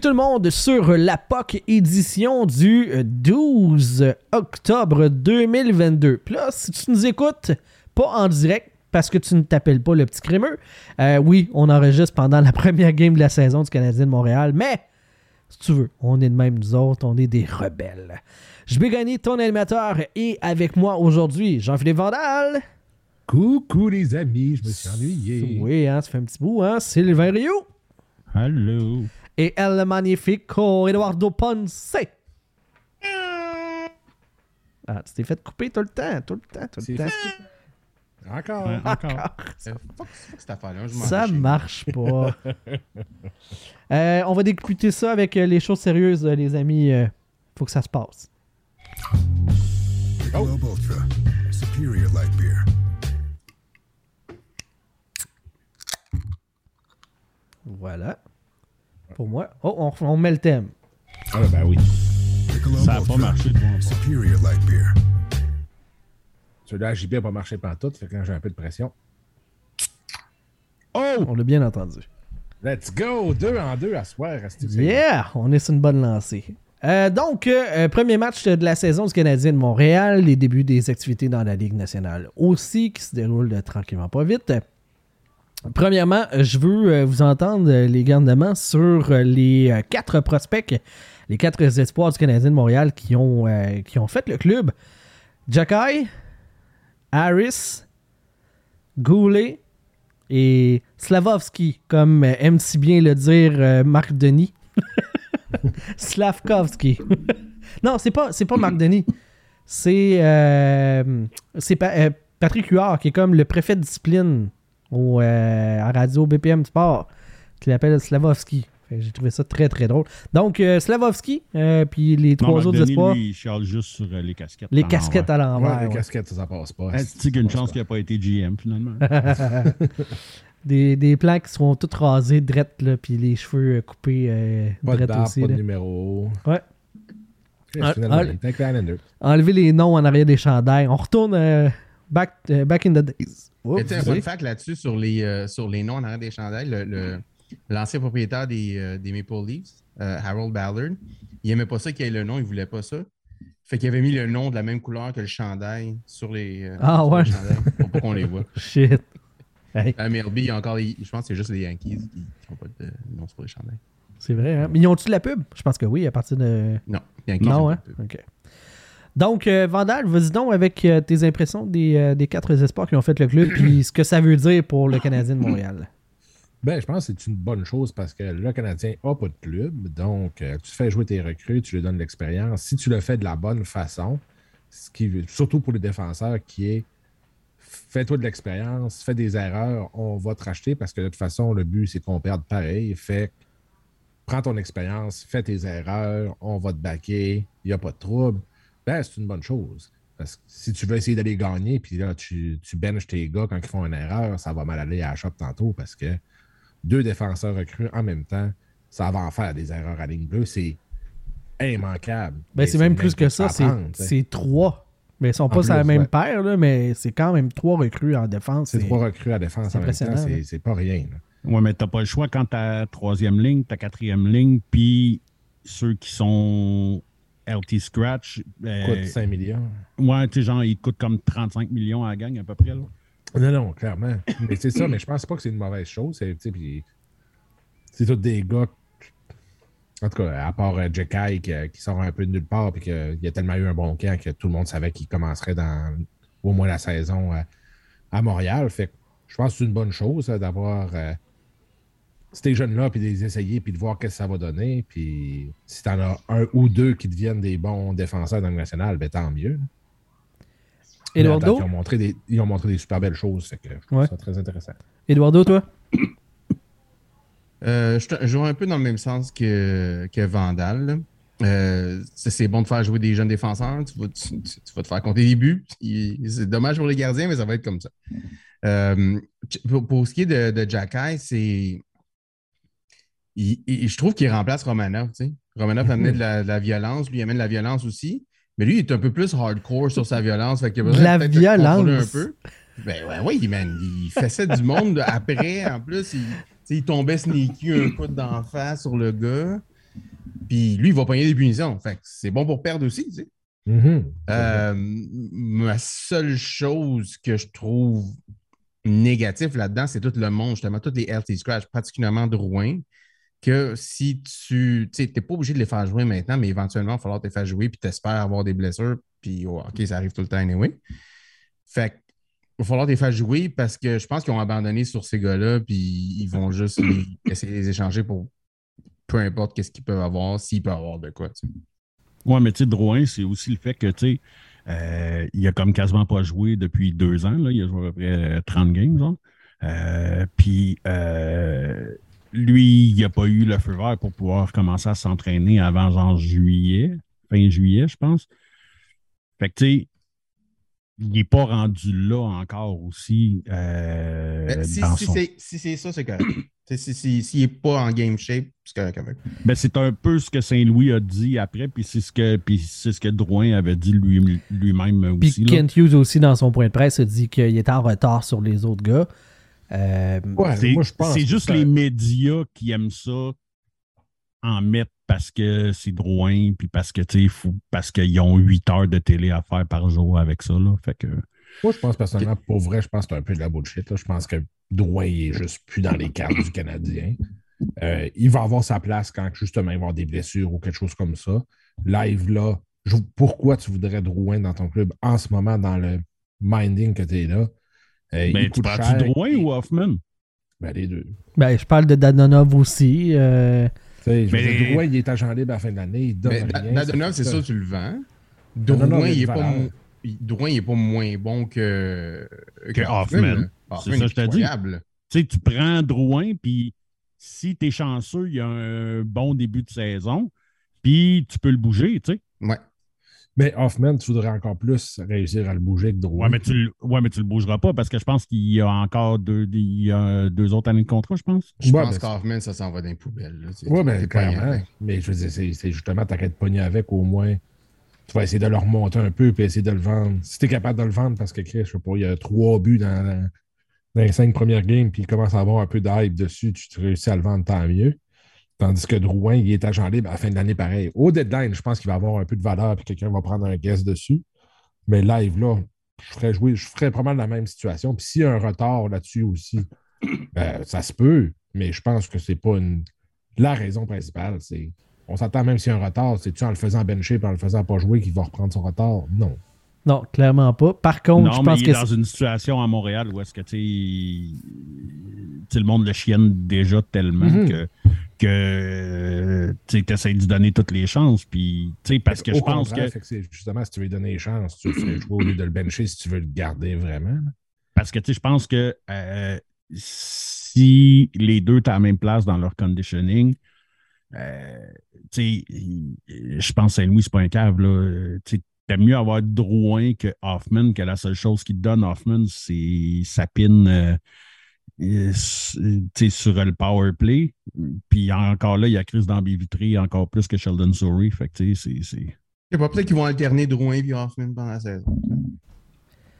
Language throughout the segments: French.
Tout le monde sur la POC édition du 12 octobre 2022. Puis là, si tu nous écoutes, pas en direct, parce que tu ne t'appelles pas le petit crémeux, euh, oui, on enregistre pendant la première game de la saison du Canadien de Montréal, mais si tu veux, on est de même nous autres, on est des rebelles. Je vais gagner ton animateur et avec moi aujourd'hui, Jean-Philippe Vandal. Coucou les amis, je me suis ennuyé. Oui, hein, ça fait un petit bout, hein? Sylvain Rio. Allô. Et El Magnifico Eduardo Ponce. Ah, tu t'es fait couper tout le temps, tout le temps, tout le temps. fait. Encore. Ouais, encore. Fuck, fuck cette affaire-là, je m'en Ça marche pas. Euh, on va découper ça avec euh, les choses sérieuses, euh, les amis. Faut que ça se passe. Michelob Ultra, superior light beer. Voilà. Pour moi. Oh, on, on met le thème. Ah ben oui. Ça a pas marché de bon bord. superior light beer. Celui-là, JB n'a pas marché pantoute, fait que quand j'ai un peu de pression. Oh! On l'a bien entendu. Let's go! Deux en deux à soir, restez Yeah! On est sur une bonne lancée. Euh, donc, euh, euh, premier match de la saison du Canadien de Montréal, les débuts des activités dans la Ligue nationale aussi, qui se déroulent tranquillement pas vite. Premièrement, je veux euh, vous entendre, euh, les gardements, sur euh, les quatre prospects, les quatre espoirs du Canadien de Montréal qui ont, qui ont fait le club. Jacky, Harris, Goulet et Slavovski, comme aime si bien le dire Marc Denis. Slavkovski. non, c'est pas, c'est pas Marc Denis. C'est, c'est Pa- Patrick Huard, qui est comme le préfet de discipline au, euh, à Radio BPM Sport, qui l'appelle Slavovski. J'ai trouvé ça très très drôle. Donc, euh, Slavovski, euh, puis les Non, trois autres espoirs, lui, il chiale juste sur euh, les casquettes. les à casquettes l'envers. à Ouais, l'envers. les ouais. casquettes, ça, ça passe pas. Est-ce qu'il y a une chance qu'il n'a pas été GM finalement? Des, des plans qui sont tous rasés, drettes, là, puis les cheveux euh, coupés euh, Pas de drettes barbe, aussi. pas de numéro. Ouais. Ah. Enlever les noms en arrière des chandails. On retourne euh, back, euh, back in the days. Oups, tu un fun fact là-dessus sur les, euh, sur les noms en arrière des chandails, le- le- l'ancien propriétaire des, euh, des Maple Leafs, euh, Harold Ballard, il aimait pas ça qu'il y ait le nom, il voulait pas ça. Fait qu'il avait mis le nom de la même couleur que le chandail sur les, euh, Ah, sur ouais. les chandails pour pas qu'on les voit. Shit. Hey, À MLB, il y a encore les- je pense que c'est juste les Yankees qui n'ont pas de nom sur les chandails. c'est vrai, hein? Mais ils ont-tu de la pub? Je pense que oui, à partir de... Non, Yankees. Non, hein? pas de pub. OK. Donc, euh, Vandal, vas-y donc avec euh, tes impressions des, euh, des quatre espoirs qui ont fait le club, puis ce que ça veut dire pour le Canadien de Montréal. Ben, je pense que c'est une bonne chose parce que le Canadien n'a pas de club. Donc, tu fais jouer tes recrues, tu lui donnes l'expérience. Si tu le fais de la bonne façon, ce qui, surtout pour les défenseurs, qui est fais-toi de l'expérience, fais des erreurs, on va te racheter parce que de toute façon, le but, c'est qu'on perde pareil. Fait prends ton expérience, fais tes erreurs, on va te baquer, il n'y a pas de trouble. Ben, c'est une bonne chose. Parce que si tu veux essayer d'aller gagner, puis là, tu, tu benches tes gars quand ils font une erreur, ça va mal aller à la shop tantôt parce que deux défenseurs recrues en même temps, ça va en faire des erreurs à ligne bleue. C'est immanquable. Ben, Mais c'est même plus que ça, c'est tu trois. Mais ils sont En pas sur la même ouais. paire, là, mais c'est quand même trois recrues en défense. C'est trois recrues à défense c'est en même temps, impressionnant, c'est c'est pas rien. Ouais, mais t'as pas le choix quand ta troisième ligne, ta quatrième ligne, puis ceux qui sont LT Scratch. euh, Coûte 5 millions. ouais, tu sais, genre, ils te coûtent comme 35 millions à la gang à peu près. Là. Non, non, clairement. mais c'est ça, mais je pense pas que c'est une mauvaise chose. C'est, puis c'est tous des gars. En tout cas, à part euh, Jekai qui, qui sort un peu de nulle part, puis qu'il a tellement eu un bon camp que tout le monde savait qu'il commencerait dans au moins la saison euh, à Montréal. Fait que je pense que c'est une bonne chose euh, d'avoir euh, ces jeunes-là, puis de les essayer, puis de voir qu'est-ce que ça va donner. Puis si t'en as un ou deux qui deviennent des bons défenseurs dans le national, ben tant mieux. Eduardo? attends, Ils ont, montré des, ils ont montré des super belles choses. Fait que je trouve Ouais. ça très intéressant. Eduardo, toi? Euh, je, vais un peu dans le même sens que, que Vandal. Euh, c'est c'est bon de faire jouer des jeunes défenseurs. Tu vas, tu- tu- tu vas te faire compter des buts. C'est dommage pour les gardiens, mais ça va être comme ça. Euh, pour, pour ce qui est de, de Jacky, c'est. Il- il- je trouve qu'il remplace Romanov. tu sais. Romanov amenait de la, de la violence, lui il amène de la violence aussi. Mais lui, il est un peu plus hardcore sur sa violence. Fait qu'il a besoin De la de violence. un peu. Ben ouais, oui, man. Il faisait du monde après. En plus, il, il tombait sneaky un coup d'en face sur le gars. Puis lui, il va pogner des punitions. Fait c'est bon pour perdre aussi, tu sais. Mhm. Euh, ma seule chose que je trouve négatif là-dedans, c'est tout le monde, justement, tous les healthy scratch, particulièrement Drouin, que si tu. Tu t'es pas obligé de les faire jouer maintenant, mais éventuellement, il va falloir te faire jouer, puis t'espères avoir des blessures, puis oh, OK, ça arrive tout le temps anyway. Fait il va falloir te faire jouer parce que je pense qu'ils ont abandonné sur ces gars-là, puis ils vont juste les- essayer de les échanger pour peu importe qu'est-ce qu'ils peuvent avoir, s'ils peuvent avoir de quoi. tu sais. Ouais, mais tu sais, Drouin, c'est aussi le fait que, tu sais, euh, il a comme quasiment pas joué depuis deux ans. Là. Il a joué à peu près euh, 30 games, genre. Euh, Puis, euh, lui, il n'a pas eu le feu vert pour pouvoir commencer à s'entraîner avant, genre, juillet, fin juillet, je pense. Fait que, tu sais, il n'est pas rendu là encore aussi. euh, Ben, si dans si son- c'est si c'est ça, c'est correct. S'il si, s'il n'est pas en game shape, c'est correct avec. Ben, c'est un peu ce que Saint-Louis a dit après, puis c'est ce que puis c'est ce que Drouin avait dit lui- lui-même Puis aussi. là. Kent Hughes aussi, dans son point de presse, a dit qu'il était en retard sur les autres gars. Euh, Ouais, C'est moi, je pense c'est que juste les médias qui aiment ça en mettre parce que c'est Drouin, puis parce que faut- parce qu'ils ont 8 heures de télé à faire par jour avec ça. Là. Fait que Moi, je pense personnellement, pour vrai, je pense que c'est un peu de la bullshit. là. Je pense que Drouin, il est juste plus dans les cartes du Canadien. Euh, il va avoir sa place quand justement il va avoir des blessures ou quelque chose comme ça. Live là, je- pourquoi tu voudrais Drouin dans ton club en ce moment dans le minding que tu es là? Euh, il ben, tu parles-tu cher. Drouin ou Hoffman? Ben, les deux. ben, je parle de Danonov aussi. euh, Mais- dire, Drouin, il est agent libre à la fin de l'année. Il donne Mais Da- rien. Dadonov, c'est ça. tu le vends. Dadonov, Drouin, il a il une est pas, Drouin, il est pas moins bon que, Que Hoffman. là. C'est ça, est je te dis. incroyable. Tu sais, tu prends Drouin, puis si tu es chanceux, il y a un bon début de saison, puis tu peux le bouger, tu sais. Ouais. Mais Hoffman, tu voudrais encore plus réussir à le bouger que Drouin. Ouais, mais tu le, ouais, mais tu le bougeras pas parce que je pense qu'il y a encore deux, il y a deux autres années de contrat, je pense. Je Ouais, pense ben, qu'Hoffman, ça s'en va dans les poubelles. là. Tu- Oui, tu- mais pas clairement. Mais je veux dire, c'est justement, t'as qu'à te pogner avec au moins. Tu vas essayer de le remonter un peu puis essayer de le vendre. Si t'es capable de le vendre parce que, Chris, je sais pas, il y a trois buts dans, dans les cinq premières games puis il commence à avoir un peu d'hype dessus, tu te réussis à le vendre, tant mieux. Tandis que Drouin, il est agent libre à la fin de l'année pareil. Au deadline, je pense qu'il va avoir un peu de valeur puis quelqu'un va prendre un guess dessus. Mais live, là, je ferais jouer, je ferais probablement la même situation. Puis s'il y a un retard là-dessus aussi, ben, ça se peut, mais je pense que c'est pas une. La raison principale, c'est. On s'attend même s'il y a un retard, c'est-tu en le faisant bencher et en le faisant pas jouer qu'il va reprendre son retard? Non. Non, clairement pas. Par contre, non, je mais pense il que est dans une situation à Montréal où est-ce que tu sais, tu sais, le monde le chienne déjà tellement Mhm. que, que tu essaies de lui donner toutes les chances. Puis, tu sais, parce que je pense que. que c'est justement, si tu veux lui donner les chances, tu le ferais jouer au lieu de le bencher si tu veux le garder vraiment. Parce que, tu sais, je pense que euh, si les deux sont à la même place dans leur conditioning, euh, tu sais, je pense que Saint-Louis, c'est pas un cave, là. Euh, t'aimes mieux avoir Drouin que Hoffman, que la seule chose qui te donne Hoffman, c'est sa pin euh, euh, sais, sur le power play. Puis encore là, il y a Chris dans Vitré encore plus que Sheldon Surrey. Fait que, tu sais, c'est- c'est. Je sais pas, peut-être qu'ils vont alterner Drouin et Hoffman pendant la saison.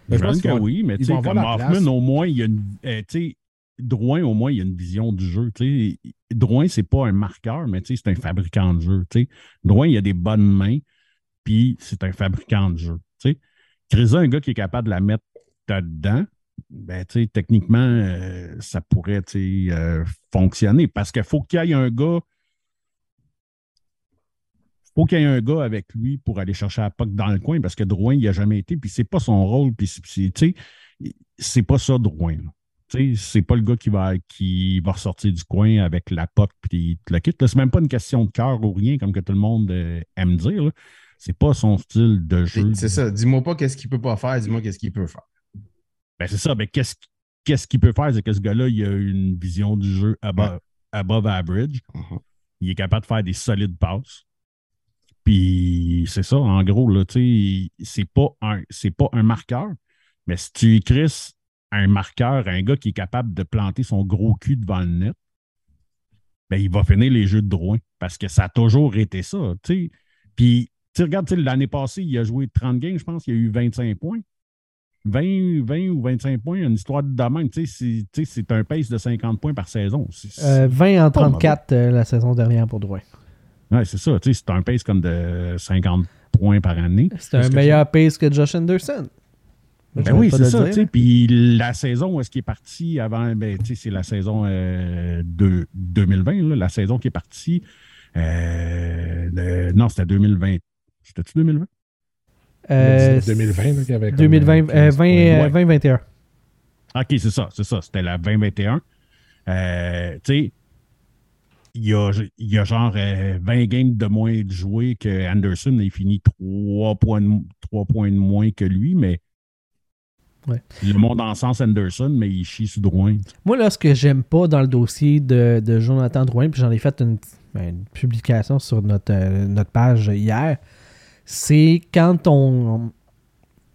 Mais je Je pense pense que vont- oui, mais tu sais, comme Hoffman, place. au moins, il y a une. euh, tu sais, Drouin, au moins, il y a une vision du jeu. tu sais. Drouin, c'est pas un marqueur, mais tu sais, c'est un fabricant de jeu. tu sais. Drouin, il a des bonnes mains, c'est un fabricant de jeu. tu. Créza, un gars qui est capable de la mettre dedans, ben, techniquement, euh, ça pourrait euh, fonctionner. Parce qu'il faut qu'il y ait un gars. faut qu'il y ait un gars avec lui pour aller chercher la puck dans le coin parce que Drouin, il n'a jamais été, puis c'est pas son rôle, puis c'est- c'est pas ça Drouin. là. C'est pas le gars qui va, qui va ressortir du coin avec la puck puis le kit. C'est même pas une question de cœur ou rien, comme que tout le monde euh, aime dire. C'est pas son style de jeu. C'est ça. Dis-moi pas qu'est-ce qu'il peut pas faire, dis-moi qu'est-ce qu'il peut faire. Ben, c'est ça. Ben, qu'est-ce qu'est-ce qu'il peut faire? C'est que ce gars-là, il a une vision du jeu above, above average. Mhm. Il est capable de faire des solides passes. Puis c'est ça, en gros, là, tu sais, c'est pas un pas un marqueur, mais si tu écris un marqueur, un gars qui est capable de planter son gros cul devant le net, ben, il va finir les jeux de Drouin. Parce que ça a toujours été ça. tu sais. Puis, tu sais, regarde, tu sais, l'année passée, il a joué 30 games, je pense, il a eu 25 points. 20, 20 ou 25 points, une histoire de domaine. C'est- un pace de 50 points par saison. C'est- euh, 20 en Pas 34 euh, la saison dernière pour Drouin. Ouais, c'est ça. C'est un pace comme de 50 points par année. C'est un meilleur pace que Josh Anderson. Ben oui, c'est ça. Puis la saison où est-ce qu'il est parti avant, ben, c'est la saison euh, de 2020, là, la saison qui est partie. euh, non, c'était 2020. C'était-tu 2020? Euh, 2020, là, qu'il y avait comme, 2020, euh, euh, 15 20, points. euh, Ouais. 2021. OK, c'est ça, c'est ça. C'était la 2021. Euh, tu sais, il y a, y a genre euh, 20 games de moins de jouer que Anderson. Il finit 3 points, de, points de moins que lui, mais Ouais. le monde en sens Anderson, mais il chie sur Drouin. Moi, là, ce que j'aime pas dans le dossier de, de Jonathan Drouin, puis j'en ai fait une, ben, une publication sur notre, euh, notre page hier, c'est quand on.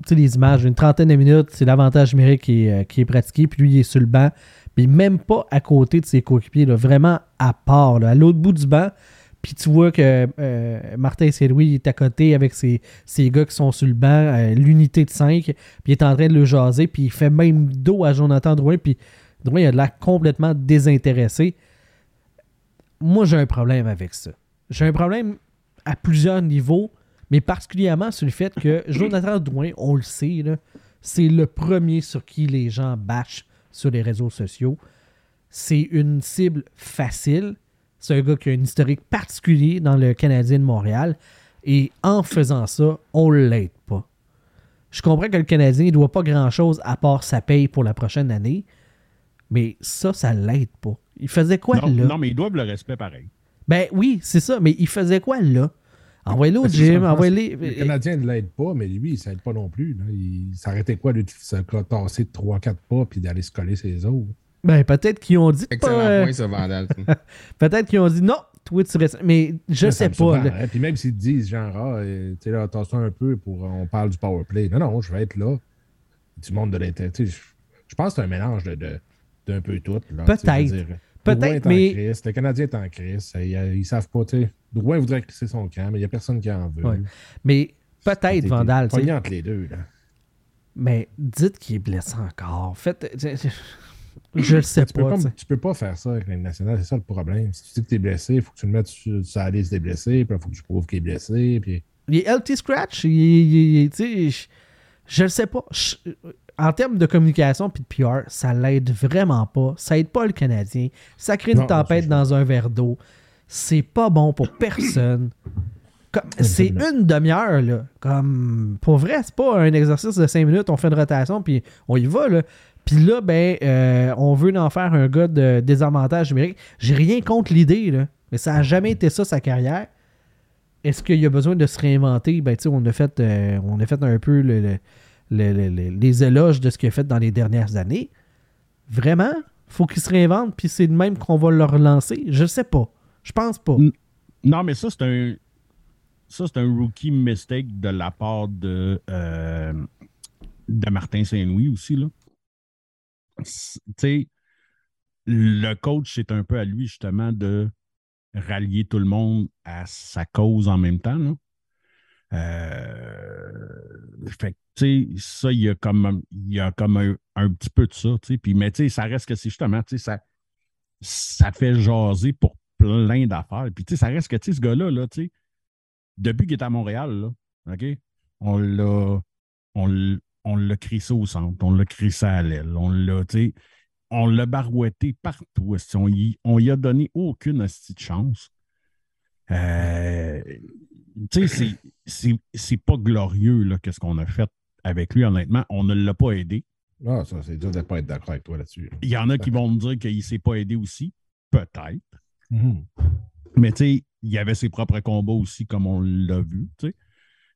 tu sais, les images, une trentaine de minutes, c'est l'avantage numérique qui est, euh, pratiqué, puis lui, il est sur le banc, mais même pas à côté de ses coéquipiers, là, vraiment à part, à l'autre bout du banc. Puis tu vois que euh, Martin Saint-Louis est à côté avec ses, ses gars qui sont sur le banc, euh, l'unité de 5, puis il est en train de le jaser, puis il fait même dos à Jonathan Drouin, puis Drouin il a l'air complètement désintéressé. Moi, j'ai un problème avec ça. J'ai un problème à plusieurs niveaux, mais particulièrement sur le fait que Jonathan Drouin, on le sait, c'est le premier sur qui les gens bâchent sur les réseaux sociaux. C'est une cible facile. C'est un gars qui a un historique particulier dans le Canadien de Montréal. Et en faisant ça, on ne l'aide pas. Je comprends que le Canadien ne doit pas grand-chose à part sa paye pour la prochaine année. Mais ça, ça l'aide pas. Il faisait quoi non, là? non, mais ils doivent le respect pareil. Ben oui, c'est ça. Mais il faisait quoi là? Envoyez-le au gym, envoyez-le. Le Canadien ne l'aide pas, mais lui, il ne s'aide pas non plus. là. Il s'arrêtait quoi, lui, de se tasser de 3-4 pas puis d'aller se coller ses os? Ben peut-être qu'ils ont dit. Excellent pas, euh, point, ça, Vandal. peut-être qu'ils ont dit non, toi tu restes. Mais je Ça sais pas. là. hein. Puis même s'ils disent, genre, ah, euh, tu sais, là, tasse-toi un peu pour. On parle du power play. Non, non, je vais être là. Du monde de l'intérêt. Je, pense que c'est un mélange de, de- d'un peu tout. Peut-être. Peut-être, Drouin est en mais- crise, le Canadien est en crise. Ils, ils savent pas. Drouin voudrait crisser son camp, mais il n'y a personne qui en veut. Ouais. Mais peut-être Vandal. pogné entre les deux, là. Mais dites qu'il est blessé encore. Faites. Je le sais Tu peux, pas. pas, tu peux pas faire ça avec l'année nationale, c'est ça le problème. Si tu dis que tu es blessé, il faut que tu le mettes sur, sur la liste des blessés, puis il faut que tu prouves qu'il est blessé. Puis... Il est LT Scratch. Il, il- je, je le sais pas. Je- en termes de communication puis de PR, ça l'aide vraiment pas. Ça aide pas le Canadien. Ça crée une Non, tempête dans un verre d'eau. C'est pas bon pour personne. C'est une demi-heure, là. Comme, pour vrai, c'est pas un exercice de 5 minutes, on fait une rotation, puis on y va, là. Puis là, ben, euh, on veut en faire un gars de désavantage numérique. J'ai rien contre l'idée, là. Mais ça a jamais été ça, sa carrière. Est-ce qu'il y a besoin de se réinventer? Ben, tu sais, on, a fait, euh, on a fait un peu le- le- le- le- le- les éloges de ce qu'il a fait dans les dernières années. Vraiment? Faut qu'il se réinvente, puis c'est de même qu'on va le relancer? Je sais pas. Je pense pas. Non, mais ça, c'est un. Ça, c'est un rookie mistake de la part de, euh, de Martin Saint-Louis aussi. Sais, le coach, c'est un peu à lui, justement, de rallier tout le monde à sa cause en même temps. Euh, fait tu ça, il y a comme, y a comme un, un petit peu de ça. tu sais. Puis, mais, tu sais, ça reste que c'est justement, tu sais, ça, ça fait jaser pour plein d'affaires. Puis, tu sais, ça reste que, tu sais, ce gars-là, là, tu depuis qu'il est à Montréal, OK, on l'a, on on crissé au centre, on l'a crissé à l'aile, on l'a, tu barouetté partout. On y, on y a donné aucune de chance. Euh, tu sais, c'est- pas glorieux, là, qu'est-ce qu'on a fait avec lui, honnêtement. On ne l'a pas aidé. Ah, ça, c'est dur de ne pas être d'accord avec toi là-dessus. Il y en a qui vont me dire qu'il ne s'est pas aidé aussi. Peut-être. Mhm. Mais tu sais, il avait ses propres combats aussi, comme on l'a vu. tu sais.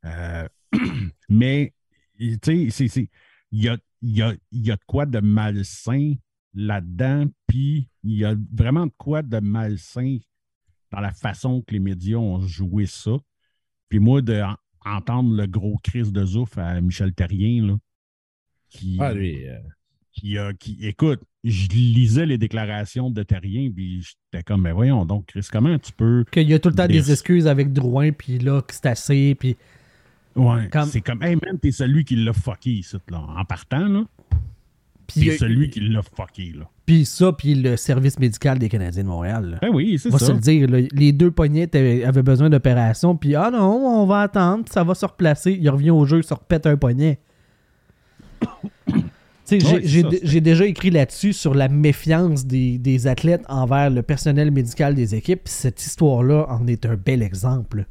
Euh, mais tu sais, il y a, y, a, il y a de quoi de malsain là-dedans, puis il y a vraiment de quoi de malsain dans la façon que les médias ont joué ça. Puis moi, de en- entendre le gros crise de Zouf à Michel Terrien, là, qui, Ah, lui, euh, qui, a- qui- écoute, je lisais les déclarations de Terrien, puis j'étais comme, mais voyons donc, Chris, comment tu peux. Qu'il y a tout le temps des Des- excuses avec Drouin, puis là, que c'est assez, puis... Ouais. Comme- C'est comme, hey man, t'es celui qui l'a fucké ici, là. En partant, là, t'es a- celui qui l'a fucké, là. Puis ça, puis le service médical des Canadiens de Montréal. là. Ben oui, c'est On va se ça. le dire, là, les deux poignets avaient besoin d'opération, puis ah non, on va attendre, ça va se replacer. Il revient au jeu, il se repète un poignet. J'ai- Ouais, ça, déjà écrit là-dessus sur la méfiance des, des athlètes envers le personnel médical des équipes. Cette histoire-là en est un bel exemple.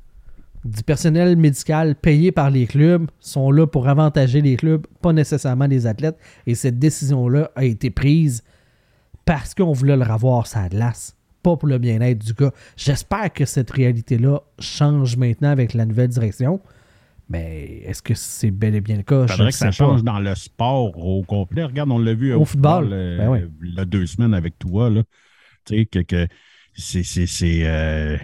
Du personnel médical payé par les clubs sont là pour avantager les clubs, pas nécessairement les athlètes. Et cette décision-là a été prise parce qu'on voulait le revoir sa glace, pas pour le bien-être du gars. J'espère que cette réalité-là change maintenant avec la nouvelle direction. Mais est-ce que c'est bel et bien le cas? Je que ça pas. change dans le sport au complet. Regarde, on l'a vu Au football. euh, Ben ouais. il y a deux semaines avec toi. Là. Tu sais, que, que c'est. c'est, c'est, euh,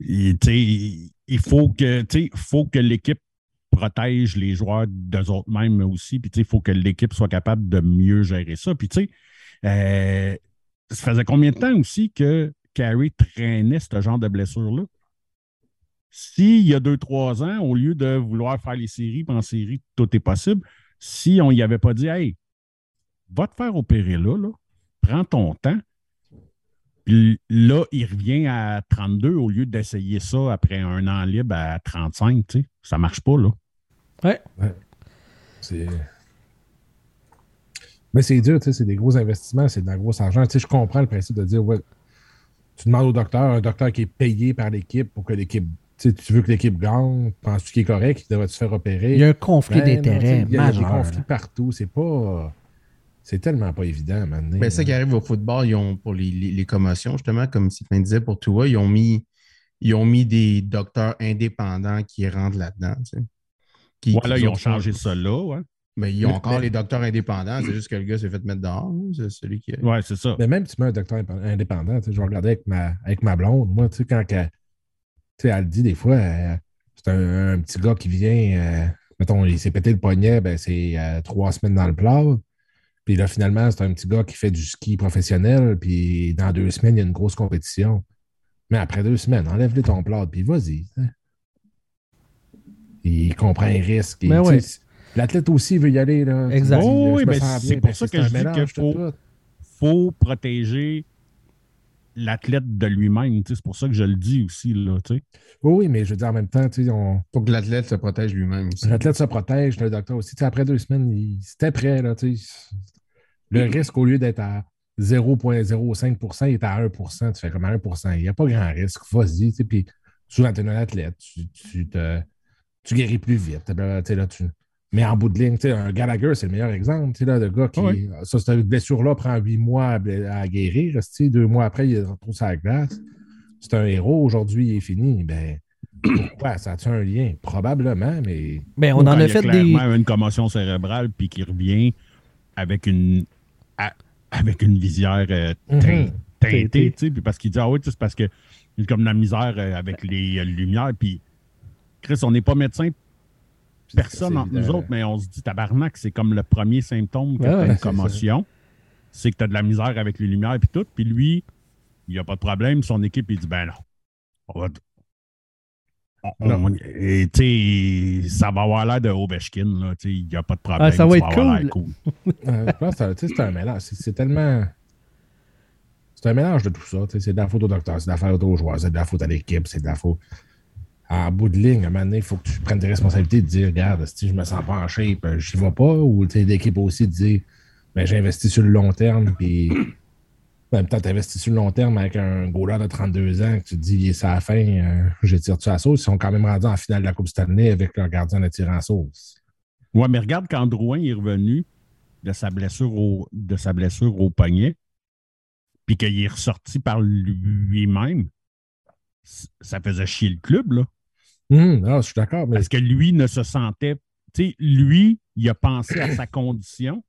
il, tu sais, il faut que, tu sais, faut que l'équipe protège les joueurs d'eux autres mêmes aussi. Puis, tu sais, il faut que l'équipe soit capable de mieux gérer ça. Puis, tu sais, euh, ça faisait combien de temps aussi que Carey traînait ce genre de blessure-là? S'il y a deux, trois ans, au lieu de vouloir faire les séries, puis en série, tout est possible, si on y avait pas dit, hey, va te faire opérer là, là, prends ton temps. Puis là, il revient à 32 au lieu d'essayer ça après un an libre à 35, tu sais. Ça marche pas, là. C'est. Mais c'est dur, tu sais, c'est des gros investissements, c'est de la grosse argent. Tu sais, je comprends le principe de dire, ouais, tu demandes au docteur, un docteur qui est payé par l'équipe pour que l'équipe. Tu sais, tu veux que l'équipe gagne, penses-tu qu'il est correct, il devrait se faire opérer? Il y a un conflit Ben, d'intérêts Il y a des conflits partout. C'est pas. C'est tellement pas évident, maintenant. Ben, ça qui arrive au football, ils ont, pour les, les- les commotions, justement, comme Sylvain disait pour toi, ils ont mis, ils ont mis des docteurs indépendants qui rentrent là-dedans. tu sais. Qui- Voilà, qui ils ont changé ça là, ouais. Mais ils ont Mais- encore mais- les docteurs indépendants, c'est juste que le gars s'est fait mettre dehors. C'est celui qui. Ouais, c'est ça. Mais même si tu mets un docteur indépendant, tu sais, je vais regarder avec ma, avec ma blonde. Moi, tu sais, quand sais, elle dit des fois, euh, c'est un, un petit gars qui vient, euh, mettons, il s'est pété le poignet, ben, c'est euh, trois semaines dans le plat. Puis là, finalement, c'est un petit gars qui fait du ski professionnel, puis dans deux semaines, il y a une grosse compétition. Mais après deux semaines, enlève-le ton plat, puis vas-y. Il comprend les risques. ouais. L'athlète aussi veut y aller. Là, Exact. Oh, oui, ben, c'est pour ben, ça que je dis qu'il faut- faut protéger l'athlète de lui-même. C'est pour ça que je le dis aussi, là, tu sais. Oui, oui, mais je veux dire, en même temps, tu sais, on, Pour que l'athlète se protège lui-même aussi. L'athlète se protège, le docteur aussi. Tu sais, après deux semaines, il c'était prêt. Là, tu sais. le risque, au lieu d'être à 0,05 il est à 1% Tu fais comme à 1% Il n'y a pas grand risque. Vas-y. tu sais, Puis souvent, tu es un athlète. Tu, tu, te- tu guéris plus vite. Tu sais, là, tu- Mais en bout de ligne, un Gallagher, c'est le meilleur exemple. tu sais, Là, le gars qui. Ça, cette blessure-là prend huit mois à, guérir. Deux mois après, il retrouve sa glace. C'est un héros. Aujourd'hui, il est fini. Ben, pourquoi? Ça a-tu un lien? Probablement, mais. Ben, on Ou en a fait des. clairement une commotion cérébrale puis qui revient avec une à- avec une visière euh, Mhm. teintée, Teintée. tu sais, puis parce qu'il dit ah oui, c'est parce que a comme la misère euh, avec les euh, lumières puis Chris, on n'est pas médecin, personne entre nous autres, mais on se dit tabarnak, c'est comme le premier symptôme que Ouais, t'as une commotion, c'est que tu as de la misère avec les lumières puis tout, puis lui, il n'y a pas de problème, son équipe il dit ben non. On va on- on- et, tu sais, ça va avoir l'air de Ovechkin, là, tu sais, il n'y a pas de problème. Ah, ça va être cool. Euh, je pense que c'est un- mélange. C'est tellement. C'est un mélange de tout ça. C'est de la faute au docteur, c'est de la faute aux joueurs, c'est de la faute à l'équipe, c'est de la faute. En bout de ligne, à un moment donné, il faut que tu prennes tes responsabilités de dire Regarde, si je me sens pas en shape, euh, j'y vais pas. Ou l'équipe aussi de dire ben, J'ai investi sur le long terme, puis en même temps, tu investis sur le long terme avec un goaler de 32 ans que tu te dis Il est à la fin, euh, j'étire-tu à la sauce? Ils sont quand même rendus en finale de la Coupe Stanley avec leur gardien de tir en sauce. Ouais, mais regarde quand Drouin est revenu de sa blessure au, de sa blessure au poignet, puis qu'il est ressorti par lui-même, ça faisait chier le club, là. Hum, ah, je suis d'accord, mais Parce que lui ne se sentait. Tu sais, lui, il a pensé à sa condition,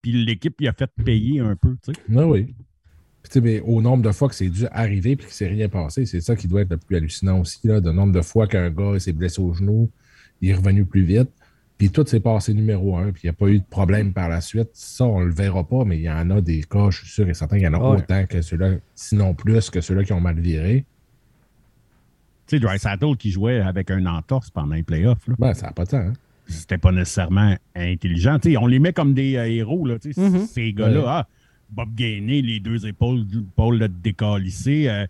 puis l'équipe, il a fait payer un peu, tu sais. Ah oui. Puis, mais au nombre de fois que c'est dû arriver et qu'il s'est rien passé, c'est ça qui doit être le plus hallucinant aussi. Là, le nombre de fois qu'un gars s'est blessé au genou, il est revenu plus vite. Puis tout s'est passé numéro un, puis il n'y a pas eu de problème par la suite. Ça, on ne le verra pas, mais il y en a des cas, je suis sûr et certain qu'il y en a Ouais. autant que ceux-là, sinon plus que ceux-là qui ont mal viré. Tu sais, Dreisaitl qui jouait avec un entorse pendant les playoffs, là. Ben, ça n'a pas de temps. Hein? c'était pas nécessairement intelligent. Tu sais, on les met comme des euh, héros, là, tu sais, Mhm. ces gars-là. Ouais. Ah, Bob Gainé, les deux épaules, épaules de décalissé. Euh,